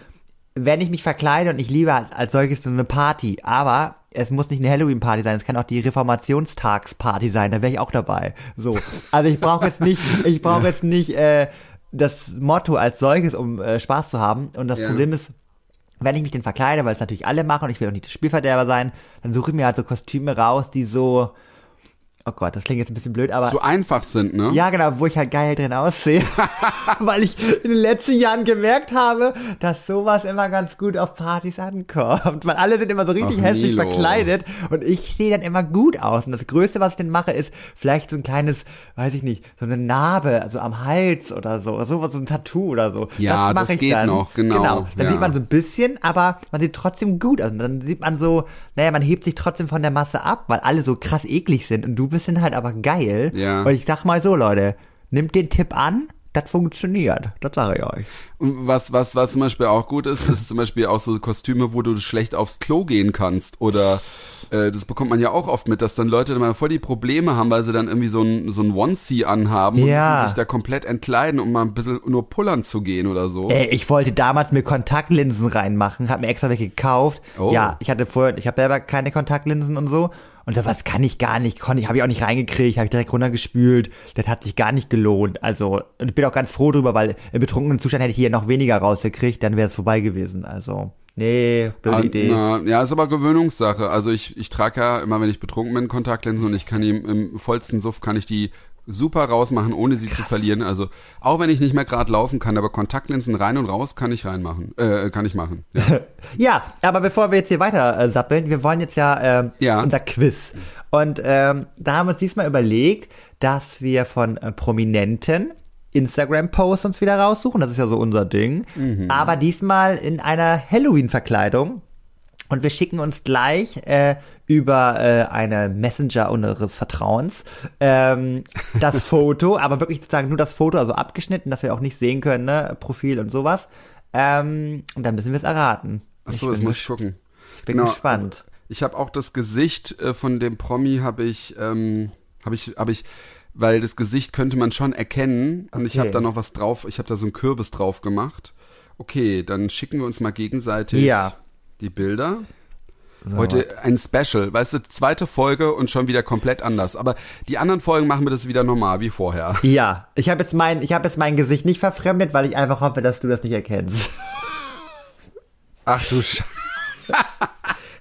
wenn ich mich verkleide und ich liebe halt als solches so eine Party, aber es muss nicht eine Halloween-Party sein, es kann auch die Reformationstagsparty sein, da wäre ich auch dabei. So, also ich brauche jetzt nicht, ich brauche jetzt nicht äh, das Motto als solches, um äh, Spaß zu haben. Und das Ja. Problem ist, wenn ich mich denn verkleide, weil es natürlich alle machen und ich will auch nicht der Spielverderber sein, dann suche ich mir halt so Kostüme raus, die so, oh Gott, das klingt jetzt ein bisschen blöd, aber So einfach sind, ne? ja, genau, wo ich halt geil drin aussehe. Weil ich in den letzten Jahren gemerkt habe, dass sowas immer ganz gut auf Partys ankommt. Weil alle sind immer so richtig Ach, hässlich Nilo. verkleidet und ich sehe dann immer gut aus. Und das Größte, was ich dann mache, ist vielleicht so ein kleines, weiß ich nicht, so eine Narbe, also am Hals oder so, oder sowas, so ein Tattoo oder so. Ja, das ich geht dann. noch, genau, Genau, dann ja. sieht man so ein bisschen, aber man sieht trotzdem gut aus. Und dann sieht man so, naja, man hebt sich trotzdem von der Masse ab, weil alle so krass eklig sind und du bist dann halt aber geil. Ja. Und ich sag mal so, Leute, nimmt den Tipp an, das funktioniert. Das sage ich euch. Und was, was, was zum Beispiel auch gut ist, ist zum Beispiel auch so Kostüme, wo du schlecht aufs Klo gehen kannst. Oder äh, das bekommt man ja auch oft mit, dass dann Leute dann mal voll die Probleme haben, weil sie dann irgendwie so ein, so ein Onesie anhaben und Ja. müssen sich da komplett entkleiden, um mal ein bisschen nur pullern zu gehen oder so. Ey, ich wollte damals mir Kontaktlinsen reinmachen, hab mir extra welche gekauft. Oh. Ja, ich hatte vorher, ich habe selber keine Kontaktlinsen und so. Und sowas kann ich gar nicht, konnte ich, habe ich auch nicht reingekriegt, habe ich direkt runtergespült. Das hat sich gar nicht gelohnt. Also, und ich bin auch ganz froh drüber, weil im betrunkenen Zustand hätte ich hier noch weniger rausgekriegt, dann wäre es vorbei gewesen. Also, nee, blöde Ah, Idee. Na, ja, ist aber Gewöhnungssache. Also ich, ich trage ja immer, wenn ich betrunken bin, Kontaktlinsen und ich kann im, im vollsten Suff kann ich die super rausmachen, ohne sie zu verlieren. Also auch wenn ich nicht mehr gerade laufen kann, aber Kontaktlinsen rein und raus kann ich reinmachen. Äh, kann ich machen. Ja. Ja, aber bevor wir jetzt hier weiter äh, sappeln, wir wollen jetzt ja, ähm, Ja. unser Quiz. Und ähm, da haben wir uns diesmal überlegt, dass wir von äh, Prominenten Instagram-Posts uns wieder raussuchen. Das ist ja so unser Ding. Aber diesmal in einer Halloween-Verkleidung. Und wir schicken uns gleich äh, über äh, eine Messenger unseres Vertrauens ähm, das Foto, aber wirklich sozusagen nur das Foto, also abgeschnitten, dass wir auch nicht sehen können, ne, Profil und sowas. Ähm, und dann müssen wir es erraten. Achso, das muss ich gucken. ich bin Genau. gespannt. Ich habe auch das Gesicht äh, von dem Promi habe ich, ähm, habe ich, habe ich, weil das Gesicht könnte man schon erkennen und ich Okay. habe da noch was drauf. Ich habe da so einen Kürbis drauf gemacht. Okay, dann schicken wir uns mal gegenseitig Ja. Die Bilder. Heute ein Special, weißt du, zweite Folge und schon wieder komplett anders. Aber die anderen Folgen machen wir das wieder normal wie vorher. Ja, ich habe jetzt mein, ich habe jetzt mein Gesicht nicht verfremdet, weil ich einfach hoffe, dass du das nicht erkennst. Ach du Sch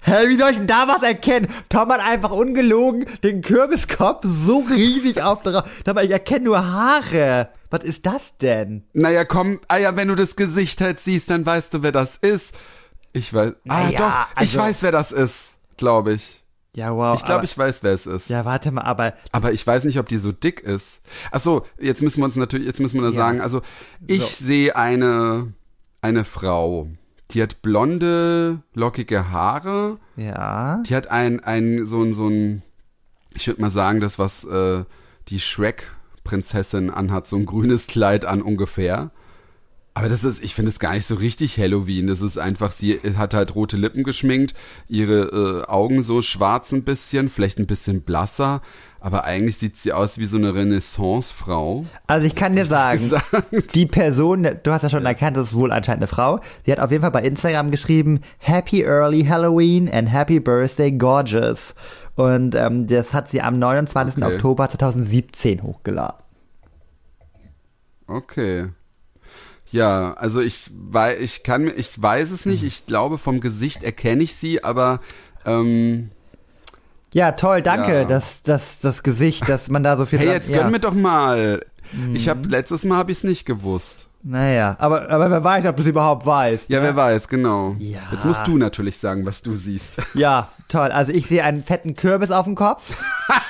Hä, wie soll ich denn da was erkennen? Tom hat einfach ungelogen den Kürbiskopf so riesig auf drauf. Aber ich erkenne nur Haare. Was ist das denn? Naja, komm, ah ja, wenn du das Gesicht halt siehst, dann weißt du, wer das ist. Ich weiß. Ah, Naja, doch, ich also- weiß, wer das ist, glaube ich. Ja, wow. Ich glaube, ich weiß, wer es ist. Ja, warte mal, aber Aber ich weiß nicht, ob die so dick ist. Ach so, jetzt müssen wir uns natürlich, jetzt müssen wir nur Ja. sagen, also ich sehe eine, eine Frau, die hat blonde, lockige Haare, ja. die hat ein, ein, so ein, so ein, ich würde mal sagen, das, was äh, die Shrek-Prinzessin anhat, so ein grünes Kleid an ungefähr. Aber das ist, ich finde es gar nicht so richtig Halloween. Das ist einfach, sie hat halt rote Lippen geschminkt, ihre äh, Augen so schwarz ein bisschen, vielleicht ein bisschen blasser, aber eigentlich sieht sie aus wie so eine Renaissance-Frau. Also ich kann dir sagen, gesagt. die Person, du hast ja schon erkannt, das ist wohl anscheinend eine Frau, die hat auf jeden Fall bei Instagram geschrieben, Happy Early Halloween and Happy Birthday Gorgeous. Und ähm, das hat sie am 29. Okay. Oktober 2017 hochgeladen. Okay. Ja, also ich weiß, ich kann, ich weiß es nicht. Ich glaube, vom Gesicht erkenne ich sie, aber ähm, Ja, toll, danke, Ja. dass das, das Gesicht, dass man da so viel hey, jetzt ja. gönn mir doch mal. Ich Mhm. habe letztes Mal habe ich es nicht gewusst. Naja, aber, aber wer weiß, ob du es überhaupt weißt. Ja, ne? wer weiß, genau. Ja. Jetzt musst du natürlich sagen, was du siehst. Ja, toll. Also ich sehe einen fetten Kürbis auf dem Kopf.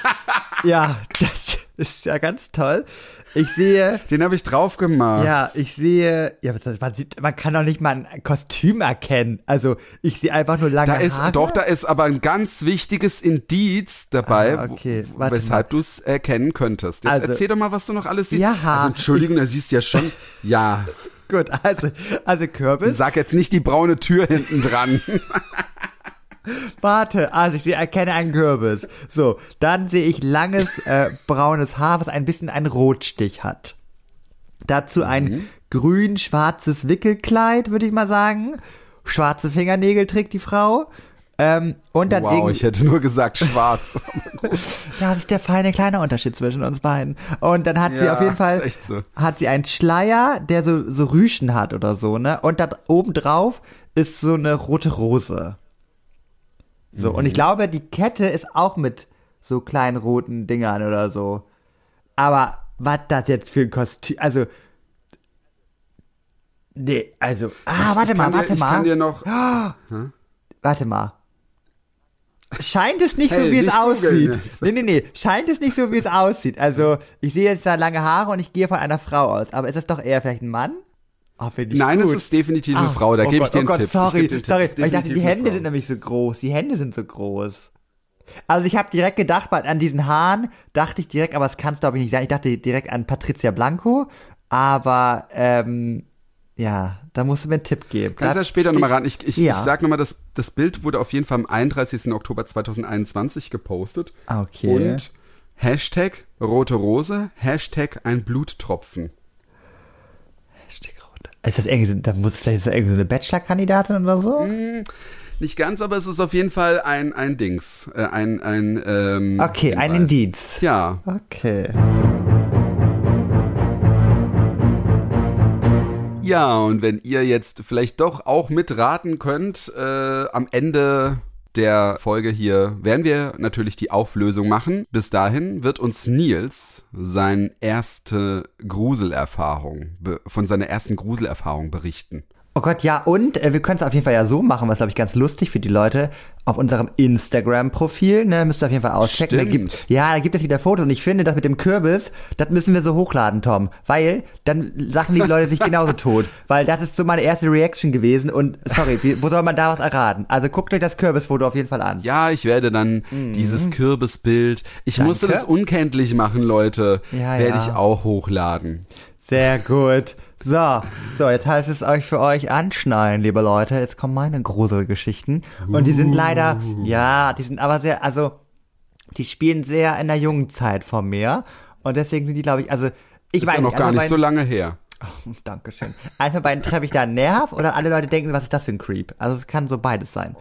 ja, das ist ja ganz toll. Ich sehe, Den habe ich drauf gemacht. ja, ich sehe, ja, man, sieht, man kann doch nicht mal ein Kostüm erkennen. Also ich sehe einfach nur lange Da ist Haare. doch, da ist aber ein ganz wichtiges Indiz dabei, Ah, okay. weshalb du es erkennen könntest. Jetzt Also- erzähl doch mal, was du noch alles siehst. Ja. Also, Entschuldigung, da siehst du ja schon. Ja, Gut, also, also Kürbis. sag jetzt nicht die braune Tür hinten dran. Warte, also ich sehe, erkenne einen Kürbis. So, dann sehe ich langes äh, braunes Haar, was ein bisschen einen Rotstich hat. Dazu ein Mhm. grün-schwarzes Wickelkleid, würde ich mal sagen. Schwarze Fingernägel trägt die Frau. Ähm, und dann wow, ich hätte nur gesagt schwarz. das ist der feine kleine Unterschied zwischen uns beiden. Und dann hat sie Ja, auf jeden Fall, so. hat sie einen Schleier, der so, so Rüschen hat oder so, ne? Und da oben drauf ist so eine rote Rose. So, und Mhm. ich glaube, die Kette ist auch mit so kleinen roten Dingern oder so. Aber was das jetzt für ein Kostüm, also, nee, also, ah, warte Ich mal, kann warte dir, Ich mal, kann dir noch. warte mal. Scheint es nicht so, Hey, wie es nicht googeln aussieht. jetzt. Nee, nee, nee, scheint es nicht so, wie es aussieht. Also, ich sehe jetzt da lange Haare und ich gehe von einer Frau aus. Aber ist das doch eher vielleicht ein Mann? Ah, finde ich Nein, gut. es ist definitiv eine Ah, Frau. Da oh gebe ich dir oh einen Gott, Tipp. Sorry, dir Tipp. sorry, ich dachte, die Hände sind nämlich so groß. Die Hände sind so groß. Also ich habe direkt gedacht, an diesen Haaren dachte ich direkt, aber es kann es glaube ich nicht sein. Ich dachte direkt an Patricia Blanco, aber ähm, ja, da musst du mir einen Tipp geben. Kannst Da ja später nochmal ran. Ich, ich, Ja. ich sag nochmal, das, das Bild wurde auf jeden Fall am 31. Oktober 2021 gepostet. Ah, Okay. Und Hashtag rote Rose, Hashtag ein Bluttropfen. Ist das irgendwie, so- da muss vielleicht irgendwie so eine Bachelor-Kandidatin oder so? Nicht ganz, aber es ist auf jeden Fall ein, ein Dings. Äh, ein, ein, ähm, Okay, ein Hinweis. Indiz. Ja. Okay. Ja, und wenn ihr jetzt vielleicht doch auch mitraten könnt, äh, am Ende der Folge hier werden wir natürlich die Auflösung machen. Bis dahin wird uns Nils seine erste Gruselerfahrung, von seiner ersten Gruselerfahrung berichten. Oh Gott, ja, und äh, wir können es auf jeden Fall ja so machen, was glaube ich ganz lustig für die Leute. Auf unserem Instagram-Profil, ne, müsst ihr auf jeden Fall auschecken. Da gibt, ja, da gibt es wieder Fotos und ich finde, das mit dem Kürbis, das müssen wir so hochladen, Tom. Weil dann lachen die Leute sich genauso tot. Weil das ist so meine erste Reaction gewesen und sorry, wie, wo soll man da was erraten? Also guckt euch das Kürbisfoto auf jeden Fall an. Ja, ich werde dann dieses Kürbisbild, ich musste das unkenntlich machen, Leute, Ja, werde ja. ich auch hochladen. Sehr gut. So, so, jetzt heißt es euch für euch anschneiden, liebe Leute. Jetzt kommen meine Gruselgeschichten. Und die sind leider, ja, die sind aber sehr, also, die spielen sehr in der jungen Zeit von mir. Und deswegen sind die, glaube ich, also, ich Ist weiß ja noch nicht, gar also nicht so lange her. Dankeschön. Einfach bei den treffe ich da einen Nerv oder alle Leute denken, was ist das für ein Creep? Also es kann so beides sein.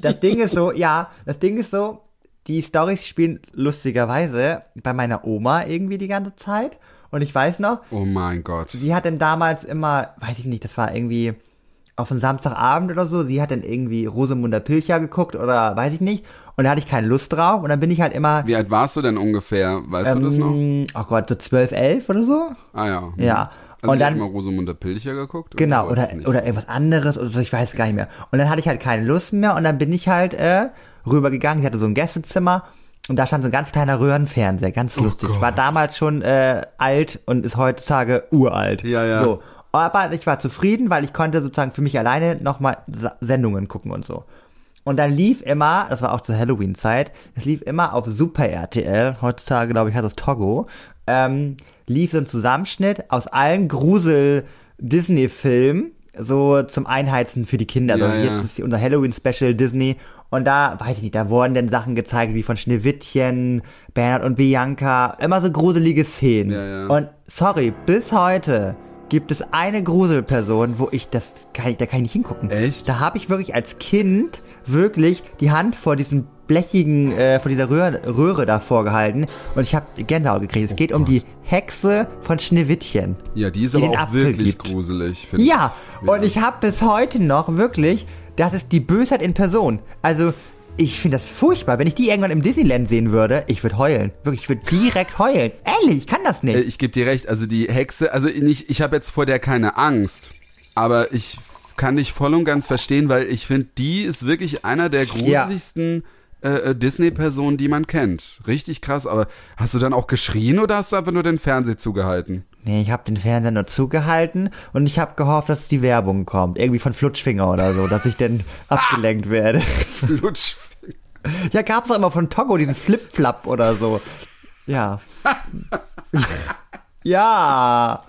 Das Ding ist so, ja, das Ding ist so, die Storys spielen lustigerweise bei meiner Oma irgendwie die ganze Zeit. Und ich weiß noch, Oh mein Gott. sie hat dann damals immer, weiß ich nicht, das war irgendwie auf einen Samstagabend oder so, sie hat dann irgendwie Rosamunde Pilcher geguckt oder weiß ich nicht. Und da hatte ich keine Lust drauf und dann bin ich halt immer, Wie alt warst du denn ungefähr? Weißt du das noch? ähm, oh Gott, so 12, 11 oder so? Ah ja. Ja. Also und dann, immer Rosamunde Pilcher geguckt? Genau, oder, oder irgendwas anderes oder so, ich weiß gar nicht mehr. Und dann hatte ich halt keine Lust mehr und dann bin ich halt äh, rübergegangen. Ich hatte so ein Gästezimmer und da stand so ein ganz kleiner Röhrenfernseher, Oh ganz lustig. War damals schon äh, alt und ist heutzutage uralt. Ja, ja. So. Aber ich war zufrieden, weil ich konnte sozusagen für mich alleine nochmal Sendungen gucken und so. Und dann lief immer, das war auch zur Halloween-Zeit, es lief immer auf Super RTL, heutzutage glaube ich heißt es Togo, ähm, lief so ein Zusammenschnitt aus allen Grusel-Disney-Filmen, so zum Einheizen für die Kinder. Ja, so, ja. jetzt ist unser Halloween-Special Disney. Und da, weiß ich nicht, da wurden dann Sachen gezeigt, wie von Schneewittchen, Bernhard und Bianca, immer so gruselige Szenen. Ja, ja. Und sorry, bis heute gibt es eine Gruselperson, wo ich das kann ich, da kann ich nicht hingucken. Echt? Da habe ich wirklich als Kind wirklich die Hand vor diesem blechigen, äh, vor dieser Röhre, Röhre da vorgehalten und ich habe Gänsehaut gekriegt. Es geht um die Hexe von Schneewittchen. Ja, die ist die aber auch Apfel wirklich gibt. gruselig. Ja, ich. und ich habe bis heute noch wirklich, das ist die Bösheit in Person. Also, ich finde das furchtbar. Wenn ich die irgendwann im Disneyland sehen würde, ich würde heulen. Wirklich, ich würde direkt heulen. Ehrlich, ich kann das Äh, nicht. Ich gebe dir recht, also die Hexe, also nicht, ich habe jetzt vor der keine Angst, aber ich kann dich voll und ganz verstehen, weil ich finde, die ist wirklich einer der gruseligsten äh, äh, Disney-Personen, die man kennt. Richtig krass, aber hast du dann auch geschrien oder hast du einfach nur den Fernseher zugehalten? Nee, ich habe den Fernseher nur zugehalten und ich habe gehofft, dass die Werbung kommt. Irgendwie von Flutschfinger oder so, dass ich dann abgelenkt werde. Flutsch. Ja, gab's doch immer von Togo diesen Flip-Flap oder so. Ja. ja.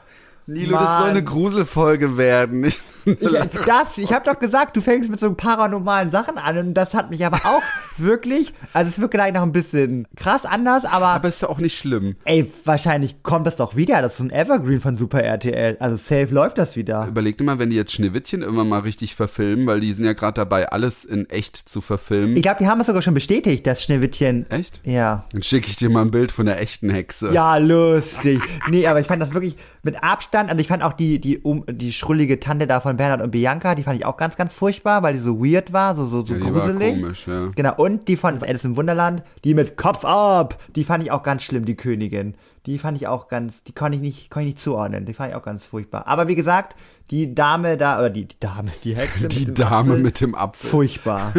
Nilo, das soll Mann. eine Gruselfolge werden. Ich, Ich, das, ich habe doch gesagt, du fängst mit so paranormalen Sachen an und das hat mich aber auch wirklich, also es wird gleich noch ein bisschen krass anders, aber, aber ist ja auch nicht schlimm. ey, wahrscheinlich kommt das doch wieder. Das ist so ein Evergreen von Super RTL. Also safe läuft das wieder. Überleg dir mal, wenn die jetzt Schneewittchen irgendwann mal richtig verfilmen, weil die sind ja gerade dabei, alles in echt zu verfilmen. Ich glaube, die haben es sogar schon bestätigt, dass Schneewittchen. Echt? Ja. Dann schicke ich dir mal ein Bild von der echten Hexe. Ja, lustig. Nee, aber ich fand das wirklich mit Abstand, also ich fand auch die, die, um, die schrullige Tante da von Bernhard und Bianca, die fand ich auch ganz, ganz furchtbar, weil die so weird war, so, so, so Ja, gruselig. komisch, ja. Genau, und die von Alice im Wunderland, die mit Kopf ab, die fand ich auch ganz schlimm, die Königin. Die fand ich auch ganz, die konnte ich nicht, konnte ich nicht zuordnen, die fand ich auch ganz furchtbar. Aber wie gesagt, die Dame da, oder die, die Dame, die Hexe Die dem Dame Apfel, mit dem Apfel. Furchtbar.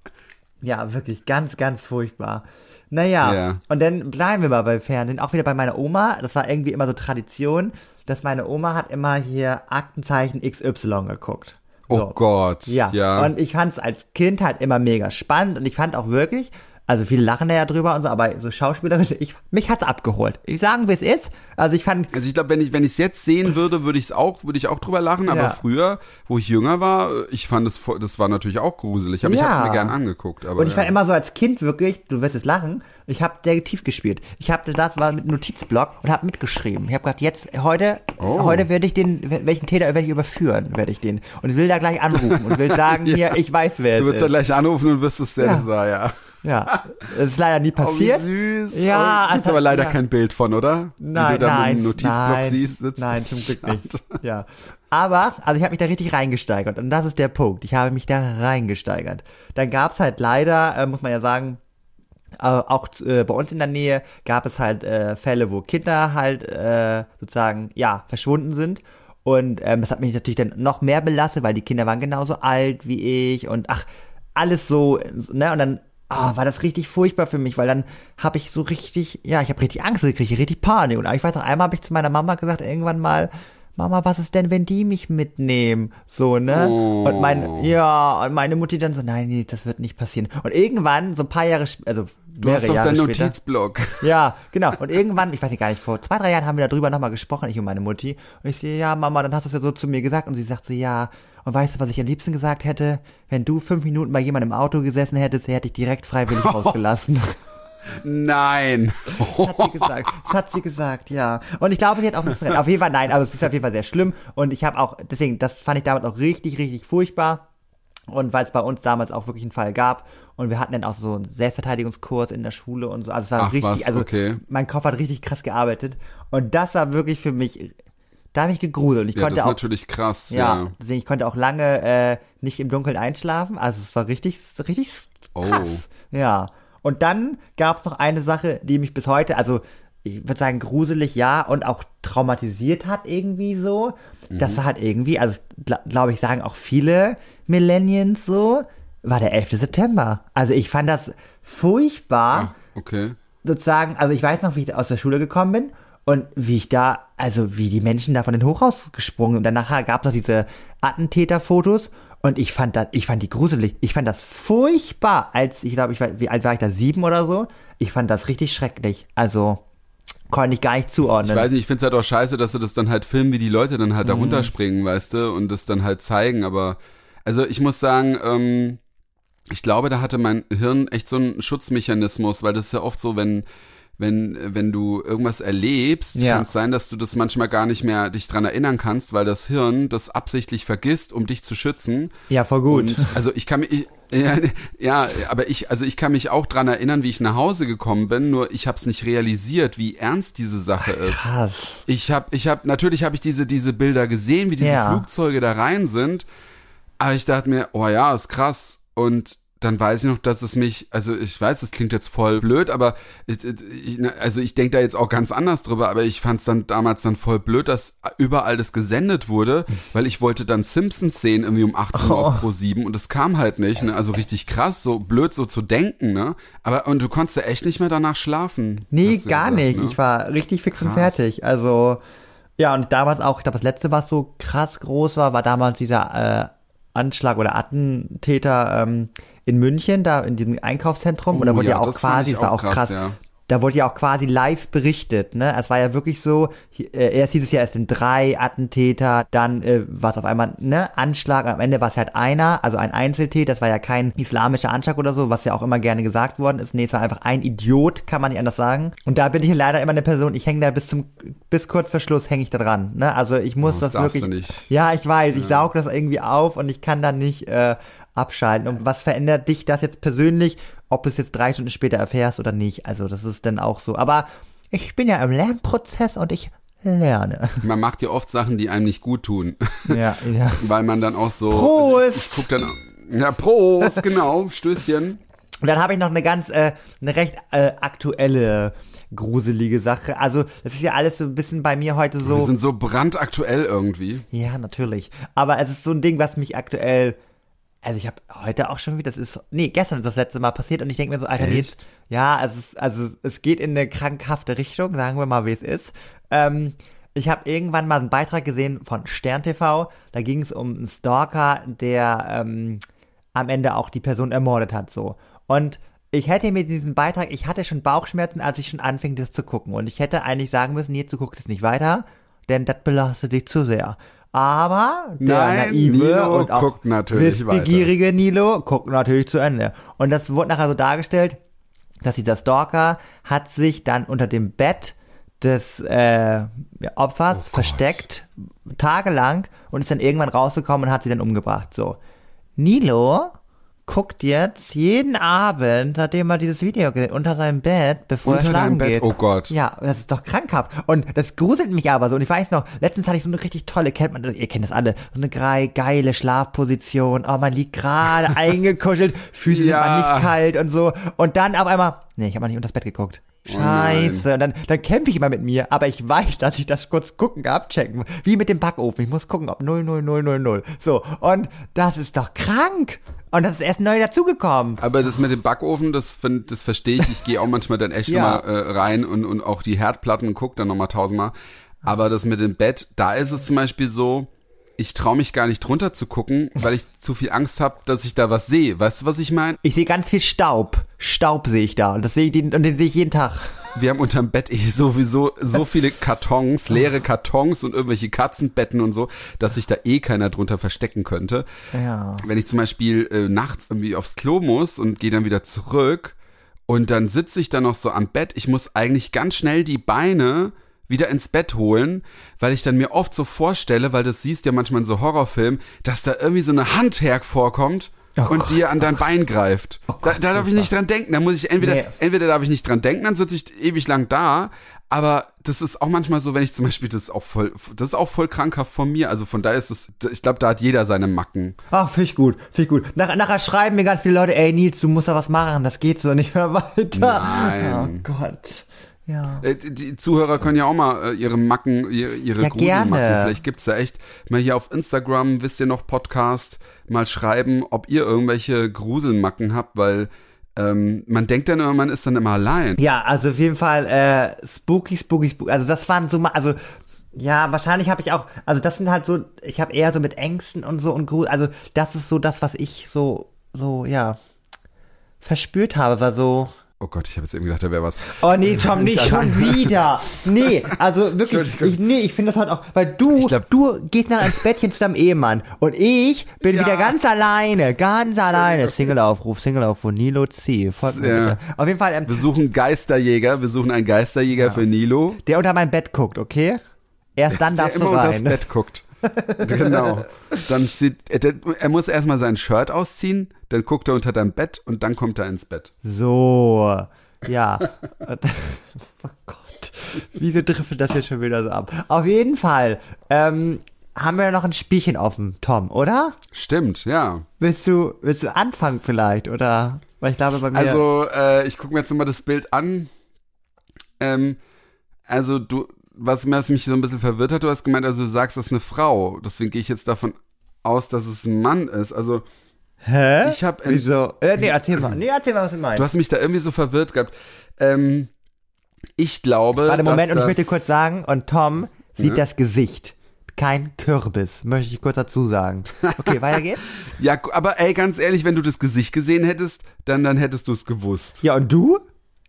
ja, wirklich ganz, ganz furchtbar. Naja, Ja. und dann bleiben wir mal beim Fernsehen. Auch wieder bei meiner Oma. Das war irgendwie immer so Tradition, dass meine Oma hat immer hier Aktenzeichen XY geguckt. Oh So. Gott. Ja. ja. Und ich fand es als Kind halt immer mega spannend und ich fand auch wirklich, also viele lachen da ja drüber und so, aber so schauspielerisch, ich, mich hat's abgeholt. Ich sagen, wie es ist. Also ich fand, Also ich glaube, wenn ich wenn ich es jetzt sehen würde, würde ich es auch würde ich auch drüber lachen. Aber Ja. früher, wo ich jünger war, ich fand es voll- das war natürlich auch gruselig. Aber ich habe Ja. es mir gern angeguckt. Aber Und ich war ja. immer so als Kind wirklich, du wirst jetzt lachen, ich habe Detektiv gespielt. Ich habe das war mit Notizblock und habe mitgeschrieben. Ich habe gesagt, jetzt heute Oh. heute werde ich den welchen Täter werde ich überführen, werde ich den und will da gleich anrufen und will sagen, hier, ich weiß wer Du es dann ist. gleich anrufen und wüsstest, wer Ja. das war, ja. Ja, das ist leider nie Oh, wie passiert. süß. Ja, oh, gibt's also- aber leider ja. kein Bild von, oder? Wie Nein, du da nein, mit dem Notizblock nein, siehst, sitzt. nein, zum Glück nicht. ja. Aber, also ich habe mich da richtig reingesteigert und das ist der Punkt. Ich habe mich da reingesteigert. Dann gab's halt leider, äh, muss man ja sagen, äh, auch äh, bei uns in der Nähe gab es halt äh, Fälle, wo Kinder halt äh, sozusagen ja verschwunden sind und ähm, das hat mich natürlich dann noch mehr belastet, weil die Kinder waren genauso alt wie ich und ach alles so ne und dann ah, war das richtig furchtbar für mich, weil dann habe ich so richtig ja ich habe richtig Angst gekriegt, richtig Panik und ich weiß noch einmal habe ich zu meiner Mama gesagt irgendwann mal Mama, was ist denn, wenn die mich mitnehmen? So, ne? Oh. Und mein, ja, und meine Mutti dann so, nein, nee, das wird nicht passieren. Und irgendwann, so ein paar Jahre, also Du hast doch deinen Notizblock. ja, genau. Und irgendwann, ich weiß nicht gar nicht, vor zwei, drei Jahren haben wir darüber nochmal gesprochen, ich und meine Mutti. Und ich so, ja, Mama, dann hast du es ja so zu mir gesagt. Und sie sagt so, ja. Und weißt du, was ich am liebsten gesagt hätte? Wenn du fünf Minuten bei jemandem im Auto gesessen hättest, hätte ich direkt freiwillig rausgelassen. Nein. Das hat sie gesagt. Das hat sie gesagt, ja. Und ich glaube, sie hat auch ein bisschen recht. Auf jeden Fall nein, aber es ist auf jeden Fall sehr schlimm. Und ich habe auch, deswegen, das fand ich damals auch richtig, richtig furchtbar. Und weil es bei uns damals auch wirklich einen Fall gab. Und wir hatten dann auch so einen Selbstverteidigungskurs in der Schule und so. Also es war Ach, richtig, was, also okay. mein Kopf hat richtig krass gearbeitet. Und das war wirklich für mich, da habe ich gegruselt. Und ich Ja, das konnte ist auch, natürlich krass, ja, ja. deswegen, ich konnte auch lange äh, nicht im Dunkeln einschlafen. Also es war richtig, richtig krass. Oh. Ja. Und dann gab es noch eine Sache, die mich bis heute, also ich würde sagen gruselig, ja, und auch traumatisiert hat irgendwie so. Das war halt irgendwie, also glaube glaub ich, sagen auch viele Millennials so, war der 11. September. Also ich fand das furchtbar Ah, okay. sozusagen, also ich weiß noch, wie ich aus der Schule gekommen bin und wie ich da, also wie die Menschen da von den Hochhaus gesprungen und danach gab es noch diese Attentäterfotos und ich fand das, ich fand die gruselig, ich fand das furchtbar, als ich glaube, ich war, wie alt war ich da, sieben oder so? Ich fand das richtig schrecklich, also konnte ich gar nicht zuordnen. Ich weiß nicht, ich find's halt auch scheiße, dass sie das dann halt filmen, wie die Leute dann halt da Mhm. runterspringen, weißt du, und das dann halt zeigen, aber also ich muss sagen, ähm, ich glaube, da hatte mein Hirn echt so einen Schutzmechanismus, weil das ist ja oft so, wenn wenn wenn du irgendwas erlebst, Ja. kann es sein, dass du das manchmal gar nicht mehr dich dran erinnern kannst, weil das Hirn das absichtlich vergisst, um dich zu schützen. ja, voll gut. Und also ich kann mich ich, ja, ja, aber ich also ich kann mich auch dran erinnern, wie ich nach Hause gekommen bin, nur ich habe es nicht realisiert, wie ernst diese Sache ist. Krass. Ich habe ich habe natürlich habe ich diese diese Bilder gesehen, wie diese Ja. Flugzeuge da rein sind, aber ich dachte mir, oh ja, ist krass und dann weiß ich noch, dass es mich, also ich weiß, das klingt jetzt voll blöd, aber ich, ich, also ich denke da jetzt auch ganz anders drüber, aber ich fand es dann damals dann voll blöd, dass überall das gesendet wurde, weil ich wollte dann Simpsons sehen irgendwie um 18 Uhr auf Pro 7 und es kam halt nicht, ne? Also richtig krass, so blöd so zu denken, ne? Aber und du konntest ja echt nicht mehr danach schlafen. Nee, gar gesagt, nicht. ne? Ich war richtig fix und Krass. fertig. Also, ja, und damals auch, ich glaube, das letzte, was so krass groß war, war damals dieser äh, Anschlag oder Attentäter ähm, in München, da in diesem Einkaufszentrum. und da Oh wurde ja, ja, auch das quasi, es war auch krass, krass, ja. da wurde ja auch quasi live berichtet, ne? Es war ja wirklich so, äh, erst hieß es ja, es sind drei Attentäter, dann äh, war es auf einmal, ne, Anschlag, am Ende war es halt einer, also ein Einzeltäter, das war ja kein islamischer Anschlag oder so, was ja auch immer gerne gesagt worden ist. Nee, es war einfach ein Idiot, kann man nicht anders sagen. Und da bin ich leider immer eine Person, ich hänge da bis zum, bis kurz vor Schluss hänge ich da dran, ne? Also ich muss Oh, das das, wirklich, ja, ich weiß, ich saug das irgendwie auf und ich kann da nicht äh, abschalten. Und was verändert dich das jetzt persönlich, ob du es jetzt drei Stunden später erfährst oder nicht? Also das ist dann auch so. Aber ich bin ja im Lernprozess und ich lerne. Man macht ja oft Sachen, die einem nicht gut tun, Ja, ja. weil man dann auch so. Prost! Also ich, ich guck dann. Ja, Prost, genau, Stößchen. Und dann habe ich noch eine ganz, äh, eine recht äh, aktuelle, gruselige Sache. Also das ist ja alles so ein bisschen bei mir heute so. Wir sind so brandaktuell irgendwie. Ja, natürlich. Aber es ist so ein Ding, was mich aktuell. Also ich habe heute auch schon wieder, das ist, nee, gestern ist das letzte Mal passiert und ich denke mir so, Alter, Echt? jetzt, ja, also es, also es geht in eine krankhafte Richtung, sagen wir mal, wie es ist. Ähm, ich habe irgendwann mal einen Beitrag gesehen von Stern TV, da ging es um einen Stalker, der ähm, am Ende auch die Person ermordet hat, so. Und ich hätte mir diesen Beitrag, ich hatte schon Bauchschmerzen, als ich schon anfing, das zu gucken. Und ich hätte eigentlich sagen müssen, jetzt du guckst es nicht weiter, denn das belastet dich zu sehr. Aber der Nein, naive Nilo und auch guckt natürlich wissbegierige Nilo guckt natürlich zu Ende. Und das wurde nachher so dargestellt, dass dieser Stalker hat sich dann unter dem Bett des äh, Opfers versteckt, tagelang, und ist dann irgendwann rausgekommen und hat sie dann umgebracht. So. Nilo guckt jetzt jeden Abend, seitdem er dieses Video gesehen unter seinem Bett, bevor Unter er schlafen Bett? geht. Oh Gott. Ja, das ist doch krankhaft. Und das gruselt mich aber so. Und ich weiß noch, letztens hatte ich so eine richtig tolle, kennt man, das- ihr kennt das alle, so eine geile Schlafposition. Oh, man liegt gerade eingekuschelt, Füße Ja. sind mal nicht kalt und so. Und dann auf einmal, nee, ich habe mal nicht unters Bett geguckt. Scheiße. und dann, dann kämpfe ich immer mit mir, aber ich weiß, dass ich das kurz gucken, abchecken muss. Wie mit dem Backofen. Ich muss gucken, ob 00000. So. Und das ist doch krank. Und das ist erst neu dazugekommen. Aber das mit dem Backofen, das, find, das verstehe ich. Ich gehe auch manchmal dann echt Ja. nochmal äh, rein und, und auch die Herdplatten und gucke dann nochmal tausendmal. Aber das mit dem Bett, da ist es zum Beispiel so, ich traue mich gar nicht drunter zu gucken, weil ich zu viel Angst habe, dass ich da was sehe. Weißt du, was ich meine? Ich sehe ganz viel Staub. Staub sehe ich da. Und das sehe ich, den, und den sehe ich jeden Tag. Wir haben unterm Bett eh sowieso so viele Kartons, leere Kartons und irgendwelche Katzenbetten und so, dass sich da eh keiner drunter verstecken könnte. Ja. Wenn ich zum Beispiel äh, nachts irgendwie aufs Klo muss und gehe dann wieder zurück und dann sitze ich dann noch so am Bett, ich muss eigentlich ganz schnell die Beine wieder ins Bett holen, weil ich dann mir oft so vorstelle, weil das siehst ja manchmal in so Horrorfilmen, dass da irgendwie so eine Hand hervorkommt Oh und Gott, dir an dein Bein greift. da, da darf ich nicht dran denken. Da muss ich entweder, Nee. entweder darf ich nicht dran denken, dann sitze ich ewig lang da. Aber das ist auch manchmal so, wenn ich zum Beispiel, das ist auch voll, das ist auch voll krankhaft von mir. Also von daher ist es, ich glaube, da hat jeder seine Macken. Ach, finde ich gut, finde ich gut. Nach, nachher schreiben mir ganz viele Leute, ey Nils, du musst da was machen, das geht so nicht mehr weiter. Nein. Oh Gott. Ja. Äh, Die Zuhörer können ja auch mal äh, ihre Macken, ihre, ihre Ja, Gruselmacken, gerne. vielleicht gibt's da echt mal hier auf Instagram, wisst ihr noch, Podcast, mal schreiben, ob ihr irgendwelche Gruselmacken habt, weil ähm, man denkt dann immer, man ist dann immer allein. Ja, also auf jeden Fall äh, spooky, spooky, spooky. Also das waren so mal, also ja, wahrscheinlich habe ich auch, also das sind halt so, ich habe eher so mit Ängsten und so und Grusel, also das ist so das, was ich so, so, ja, verspürt habe, war so, Oh Gott, ich habe jetzt eben gedacht, da wäre was. Oh nee, Tom, nicht schon wieder. Nee, also wirklich, ich, nee, ich finde das halt auch, weil du, glaub- du gehst nachher ins Bettchen zu deinem Ehemann und ich bin Ja. wieder ganz alleine, ganz alleine. Single-Aufruf, Single-Aufruf, Nilo C. Ja. Auf jeden Fall, ähm, Wir suchen Geisterjäger, wir suchen einen Geisterjäger für Nilo, der unter mein Bett guckt, okay? Erst dann der darfst du immer unter das rein. Bett guckt. genau. Dann sieht, er, er muss erstmal sein Shirt ausziehen, dann guckt er unter dein Bett und dann kommt er ins Bett. So, ja. oh Gott, wieso driftet das jetzt schon wieder so ab? Auf jeden Fall, ähm, haben wir noch ein Spielchen offen, Tom, oder? Stimmt, ja. Willst du, willst du anfangen vielleicht, oder? Weil ich glaube, bei mir. Also, äh, ich gucke mir jetzt nochmal das Bild an. Ähm, also, du, was, was mich so ein bisschen verwirrt hat, du hast gemeint, also du sagst, das ist eine Frau. Deswegen gehe ich jetzt davon aus, dass es ein Mann ist. Also, Hä? ich habe Wieso? Äh, nee, erzähl mal. Nee, erzähl mal, was du meinst. Du hast mich da irgendwie so verwirrt gehabt. Ähm, ich glaube. Warte, Moment, und ich möchte kurz sagen, und Tom sieht Ja. das Gesicht. Kein Kürbis, möchte ich kurz dazu sagen. Okay, weiter geht's. Ja, aber ey, ganz ehrlich, wenn du das Gesicht gesehen hättest, dann, dann hättest du es gewusst. Ja, und du?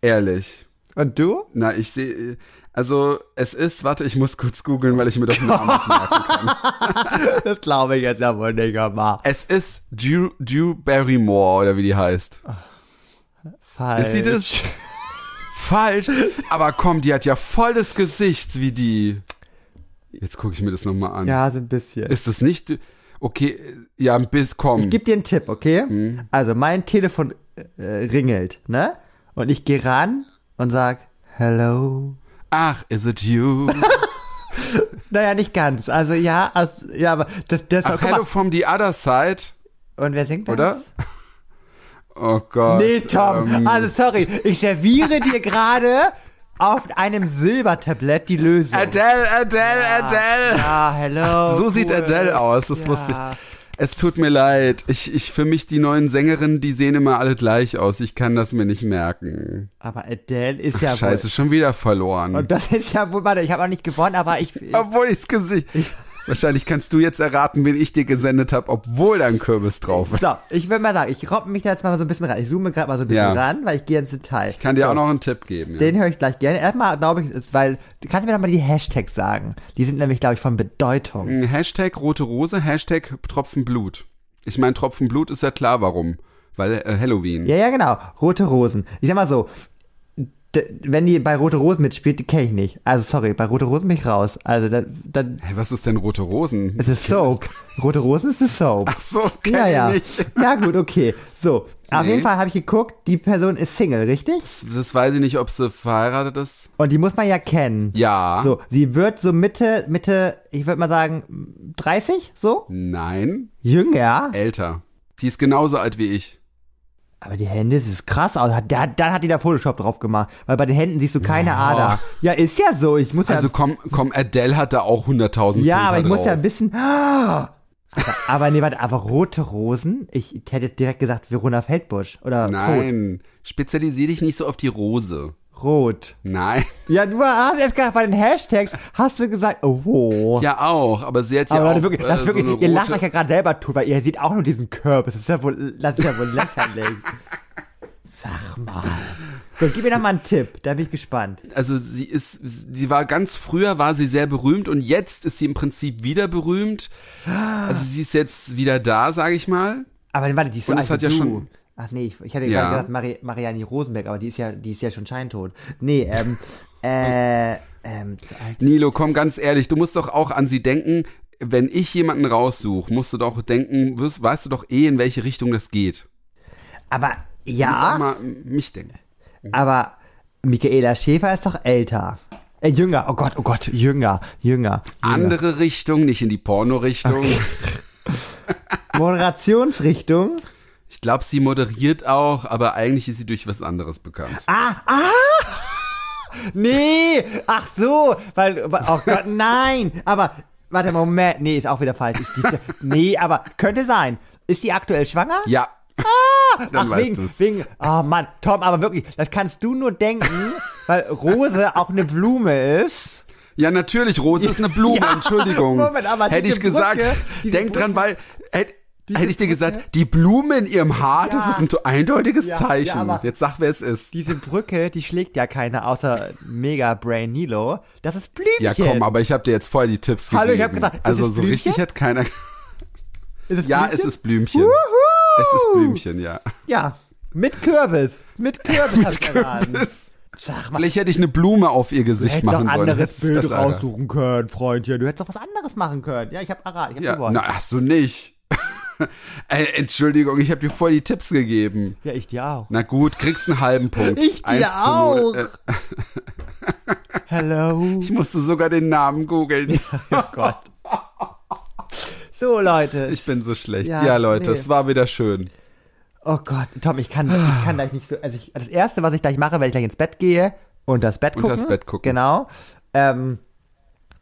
Ehrlich. Und du? Na, ich sehe. Also, es ist, warte, ich muss kurz googeln, weil ich mir doch den Namen nicht merken kann. Das glaube ich jetzt ja wohl nicht mal. Es ist Drew, Drew Barrymore, oder wie die heißt. Falsch. Ist sie das? Falsch. Aber komm, die hat ja voll das Gesicht wie die. Jetzt gucke ich mir das nochmal an. Ja, so ein bisschen. Ist das nicht. Okay, ja, ein bisschen, komm. Ich gebe dir einen Tipp, okay? Mhm. Also, mein Telefon äh, ringelt, ne? Und ich gehe ran und sag, hello. Ach, is it you? Naja, nicht ganz. Also, ja, also, ja, aber das, das Ach, hello from the other side, Und wer singt das? oder? Oh Gott. Nee, Tom, ähm, also sorry, ich serviere dir gerade auf einem Silbertablett die Lösung. Adele, Adele, Adele. Ja, hello. so sieht cool. Adele aus, das Ja. wusste ich. Es tut mir leid. Ich, ich, für mich, die neuen Sängerinnen, die sehen immer alle gleich aus. Ich kann das mir nicht merken. Aber Adele ist ja Scheiße, wohl. schon wieder verloren. Und das ist ja wohl, warte, ich habe auch nicht gewonnen, aber ich. obwohl ich's Gesicht. Wahrscheinlich kannst du jetzt erraten, wen ich dir gesendet habe, obwohl da ein Kürbis drauf ist. So, ich will mal sagen, ich robbe mich da jetzt mal so ein bisschen ran. Ich zoome gerade mal so ein bisschen Ja. ran, weil ich gehe ins Detail. Ich kann dir so, auch noch einen Tipp geben. Ja. Den höre ich gleich gerne. Erstmal glaube ich, weil, kannst du mir noch mal die Hashtags sagen? Die sind nämlich, glaube ich, von Bedeutung. Hashtag rote Rose, Hashtag Tropfen Blut. Ich meine, Tropfen Blut ist ja klar, warum. Weil äh, Halloween. Ja, ja, genau. Rote Rosen. Ich sag mal so, wenn die bei Rote Rosen mitspielt, die kenne ich nicht. Also sorry, bei Rote Rosen bin ich raus. Also dann, dann Hey, was ist denn rote Rosen? es ist Soap. Rote Rosen ist eine Soap. Ach so, kenn ja, ja. ich nicht. Ja gut, okay. So, auf Nee. jeden Fall habe ich geguckt, die Person ist Single, richtig? Das, das weiß ich nicht, ob sie verheiratet ist. Und die muss man ja kennen. Ja. So, sie wird so Mitte, Mitte, ich würde mal sagen 30, so? Nein, Jünger. älter. Die ist genauso alt wie ich. Aber die Hände, das ist krass aus. Da, dann hat die da Photoshop drauf gemacht. Weil bei den Händen siehst du keine Ader. Ja, ist ja so. Ich muss ja. Also komm, komm, Adele hat da auch 100.000 ja, Filter aber ich muss drauf. ja wissen. Ah! Aber, aber nee, warte, aber rote Rosen? Ich hätte jetzt direkt gesagt Verona Feldbusch. Oder Nein, spezialisier dich nicht so auf die Rose. Rot. Nein. Ja, du hast jetzt gerade bei den Hashtags, hast du gesagt, oh. Ja, auch, aber sie hat ja aber auch wirklich, das äh, wirklich, so ihr lacht euch ja gerade selber tot, weil ihr seht auch nur diesen Körper. Das ist ja wohl, das ist ja wohl lächerlich. Sag mal. So, gib mir doch mal einen Tipp, da bin ich gespannt. also sie ist, sie war ganz früher war sie sehr berühmt und jetzt ist sie im Prinzip wieder berühmt. Also sie ist jetzt wieder da, sage ich mal. Aber warte, die ist so Und alt hat ja du. schon- Ach nee, ich, ich hatte Ja. gerade gesagt Mari Marianne Rosenberg, aber die ist ja, die ist ja schon scheintot. Nee, ähm, äh, ähm. Nilo, komm ganz ehrlich, du musst doch auch an sie denken. Wenn ich jemanden raussuche, musst du doch denken, wirst, weißt du doch eh, in welche Richtung das geht. aber Du musst auch ja, mal mich denken. aber Michaela Schäfer ist doch älter. Äh, jünger, oh Gott, oh Gott, jünger, jünger. jünger. Andere Richtung, nicht in die Porno-Richtung. Moderationsrichtung. Ich glaube, sie moderiert auch, aber eigentlich ist sie durch was anderes bekannt. Ah, ah! Nee, ach so, weil, oh Gott, nein, aber, warte, Moment, nee, ist auch wieder falsch. Die, nee, aber könnte sein. Ist die aktuell schwanger? Ja. Dann Ach, weißt wegen, du's. wegen, oh Mann, Tom, aber wirklich, das kannst du nur denken, weil Rose auch eine Blume ist. Ja, natürlich, Rose ist eine Blume, Ja, Entschuldigung. Moment, aber hätte ich gesagt, Brücke, diese denk dran, Brücke- weil hätte hätte ich dir gesagt, die Blume in ihrem Haar, das Ja. ist ein eindeutiges Ja, Zeichen. ja, Jetzt sag, wer es ist. Diese Brücke, die schlägt ja keiner außer Mega Brain Nilo. Das ist Blümchen. Ja, komm, aber ich habe dir jetzt vorher die Tipps gegeben. Hallo, ich hab gesagt, ist also so Blümchen? richtig hat keiner. Es Ja, es ist Blümchen. Wuhu! Es ist Blümchen, ja. Ja, mit Kürbis. Mit Kürbis. erraten. Kürbis. Sag mal, Vielleicht hätte ich eine Blume auf ihr du Gesicht machen ein sollen. anderes hättest du's Bild besser erraten. raussuchen können, Freundchen. Du hättest doch was anderes machen können. Ja, ich hab erraten. Ich hab Ja, gewonnen. na, hast du nicht. Ey, Entschuldigung, ich habe dir voll die Tipps gegeben. Ja, ich dir auch. Na gut, kriegst einen halben Punkt. Ich dir auch. Äh, Hello. Ich musste sogar den Namen googeln. Oh Gott. So, Leute. Ich bin so schlecht. Ja, Ja, Leute, nee. es war wieder schön. Oh Gott, Tom, ich kann, ich kann gleich nicht so. Also ich, das erste, was ich gleich mache, wenn ich gleich ins Bett gehe und das Bett Und gucken. das Bett gucken. Genau. Ähm,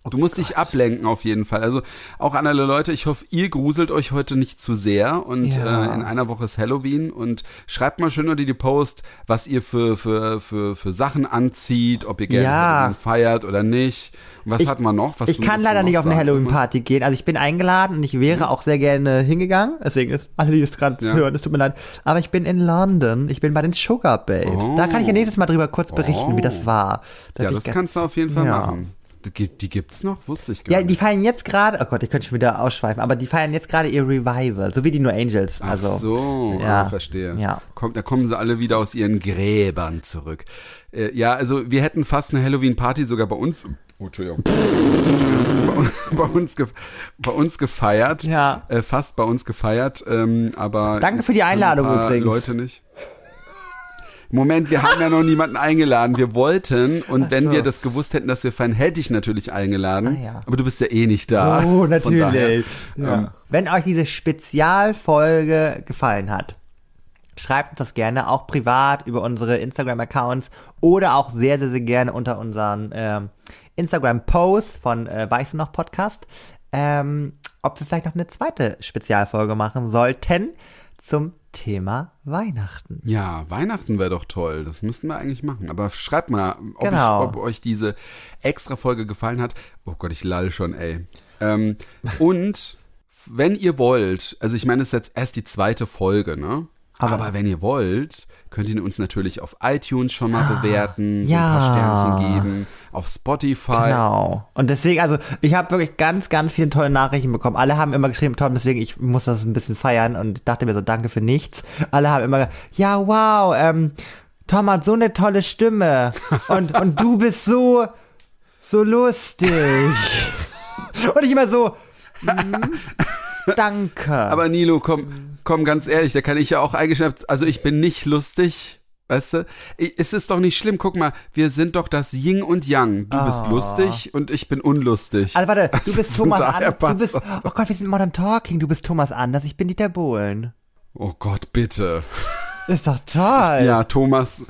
Du musst dich ablenken auf jeden Fall. Also auch an alle Leute, ich hoffe, ihr gruselt euch heute nicht zu sehr und Ja. äh, in einer Woche ist Halloween und schreibt mal schön unter die Post, was ihr für für für für Sachen anzieht, ob ihr gerne Ja. Feiert oder nicht. Und was Ich- hatten wir noch? Was ich du- kann leider nicht auf eine? Halloween-Party gehen. Also ich bin eingeladen und ich wäre auch sehr gerne hingegangen. Deswegen ist alle, die das gerade Ja. hören, es tut mir leid. Aber ich bin in London. Ich bin bei den Sugar Babes. Oh. Da kann ich ja nächstes Mal drüber kurz berichten, Oh. wie das war. Da Ja, das kannst du auf jeden Fall machen. Die, die gibt's noch? Wusste ich gar Ja, nicht. die feiern jetzt gerade, oh Gott, ich könnte schon wieder ausschweifen, aber die feiern jetzt gerade ihr Revival, so wie die New Angels. Ach Also, so, ja, ah, verstehe. Ja. Kommt, da kommen sie alle wieder aus ihren Gräbern zurück. Äh, ja, also wir hätten fast eine Halloween-Party sogar bei uns, oh, Entschuldigung, bei, uns bei uns gefeiert. Ja. Äh, fast bei uns gefeiert, ähm, aber. Danke für die Einladung übrigens. Leute nicht. Moment, wir haben ja noch niemanden eingeladen. Wir wollten und Ach wenn so. wir das gewusst hätten, dass wir feiern, hätte ich natürlich eingeladen. Ah, ja. Aber du bist ja eh nicht da. Oh, natürlich. daher, ja. ähm, Wenn euch diese Spezialfolge gefallen hat, schreibt uns das gerne auch privat über unsere Instagram-Accounts oder auch sehr, sehr, sehr gerne unter unseren ähm, Instagram-Posts von äh, Weißt du noch Podcast, ähm, ob wir vielleicht noch eine zweite Spezialfolge machen sollten zum Thema Weihnachten. Ja, Weihnachten wäre doch toll. Das müssten wir eigentlich machen. Aber schreibt mal, ob, Genau. ich, ob euch diese extra Folge gefallen hat. Oh Gott, ich lall schon, ey. Ähm, und wenn ihr wollt, also ich meine, es ist jetzt erst die zweite Folge, ne? Aber- Aber, wenn ihr wollt, könnt ihr uns natürlich auf iTunes schon mal bewerten, so ein Ja. paar Sternchen geben, auf Spotify. Genau. Und deswegen, also ich habe wirklich ganz, ganz viele tolle Nachrichten bekommen. Alle haben immer geschrieben, Tom, deswegen ich muss das ein bisschen feiern und dachte mir so, danke für nichts. Alle haben immer, ja, wow, ähm, Tom hat so eine tolle Stimme. Und, und du bist so, so lustig. Und ich immer so, mm, danke. Aber Nilo, komm, komm ganz ehrlich, da kann ich ja auch eingeschnappt, also ich bin nicht lustig. Weißt du, es ist doch nicht schlimm. Guck mal, wir sind doch das Yin und Yang. Du bist lustig und ich bin unlustig. also warte, du Also bist Thomas Anders. Du bist, oh Gott, wir sind Modern Talking. Du bist Thomas Anders. Ich bin Dieter Bohlen. Oh Gott, bitte. Ist doch toll. Ja, Thomas,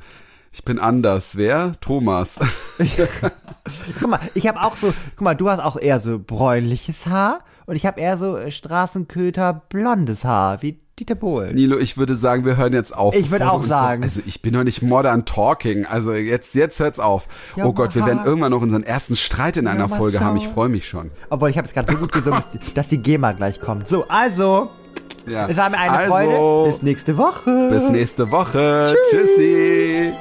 ich bin anders. Wer? Thomas. Guck mal, ich habe auch so, guck mal, du hast auch eher so bräunliches Haar und ich habe eher so äh, Straßenköter blondes Haar, wie Dieter Bohlen. Nilo, ich würde sagen, wir hören jetzt auf. Ich würde auch sagen. Also ich bin doch nicht modern talking. Also jetzt, jetzt hört's auf. Ja, oh Gott, wir werden irgendwann noch unseren ersten Streit in einer Mann, Folge haben. Ich so. freue mich schon. Obwohl, ich habe es gerade so gut gesungen, dass, dass die GEMA gleich kommt. So, also, Ja. es war mir eine also, Freude. Bis nächste Woche. Bis nächste Woche. Tschüssi.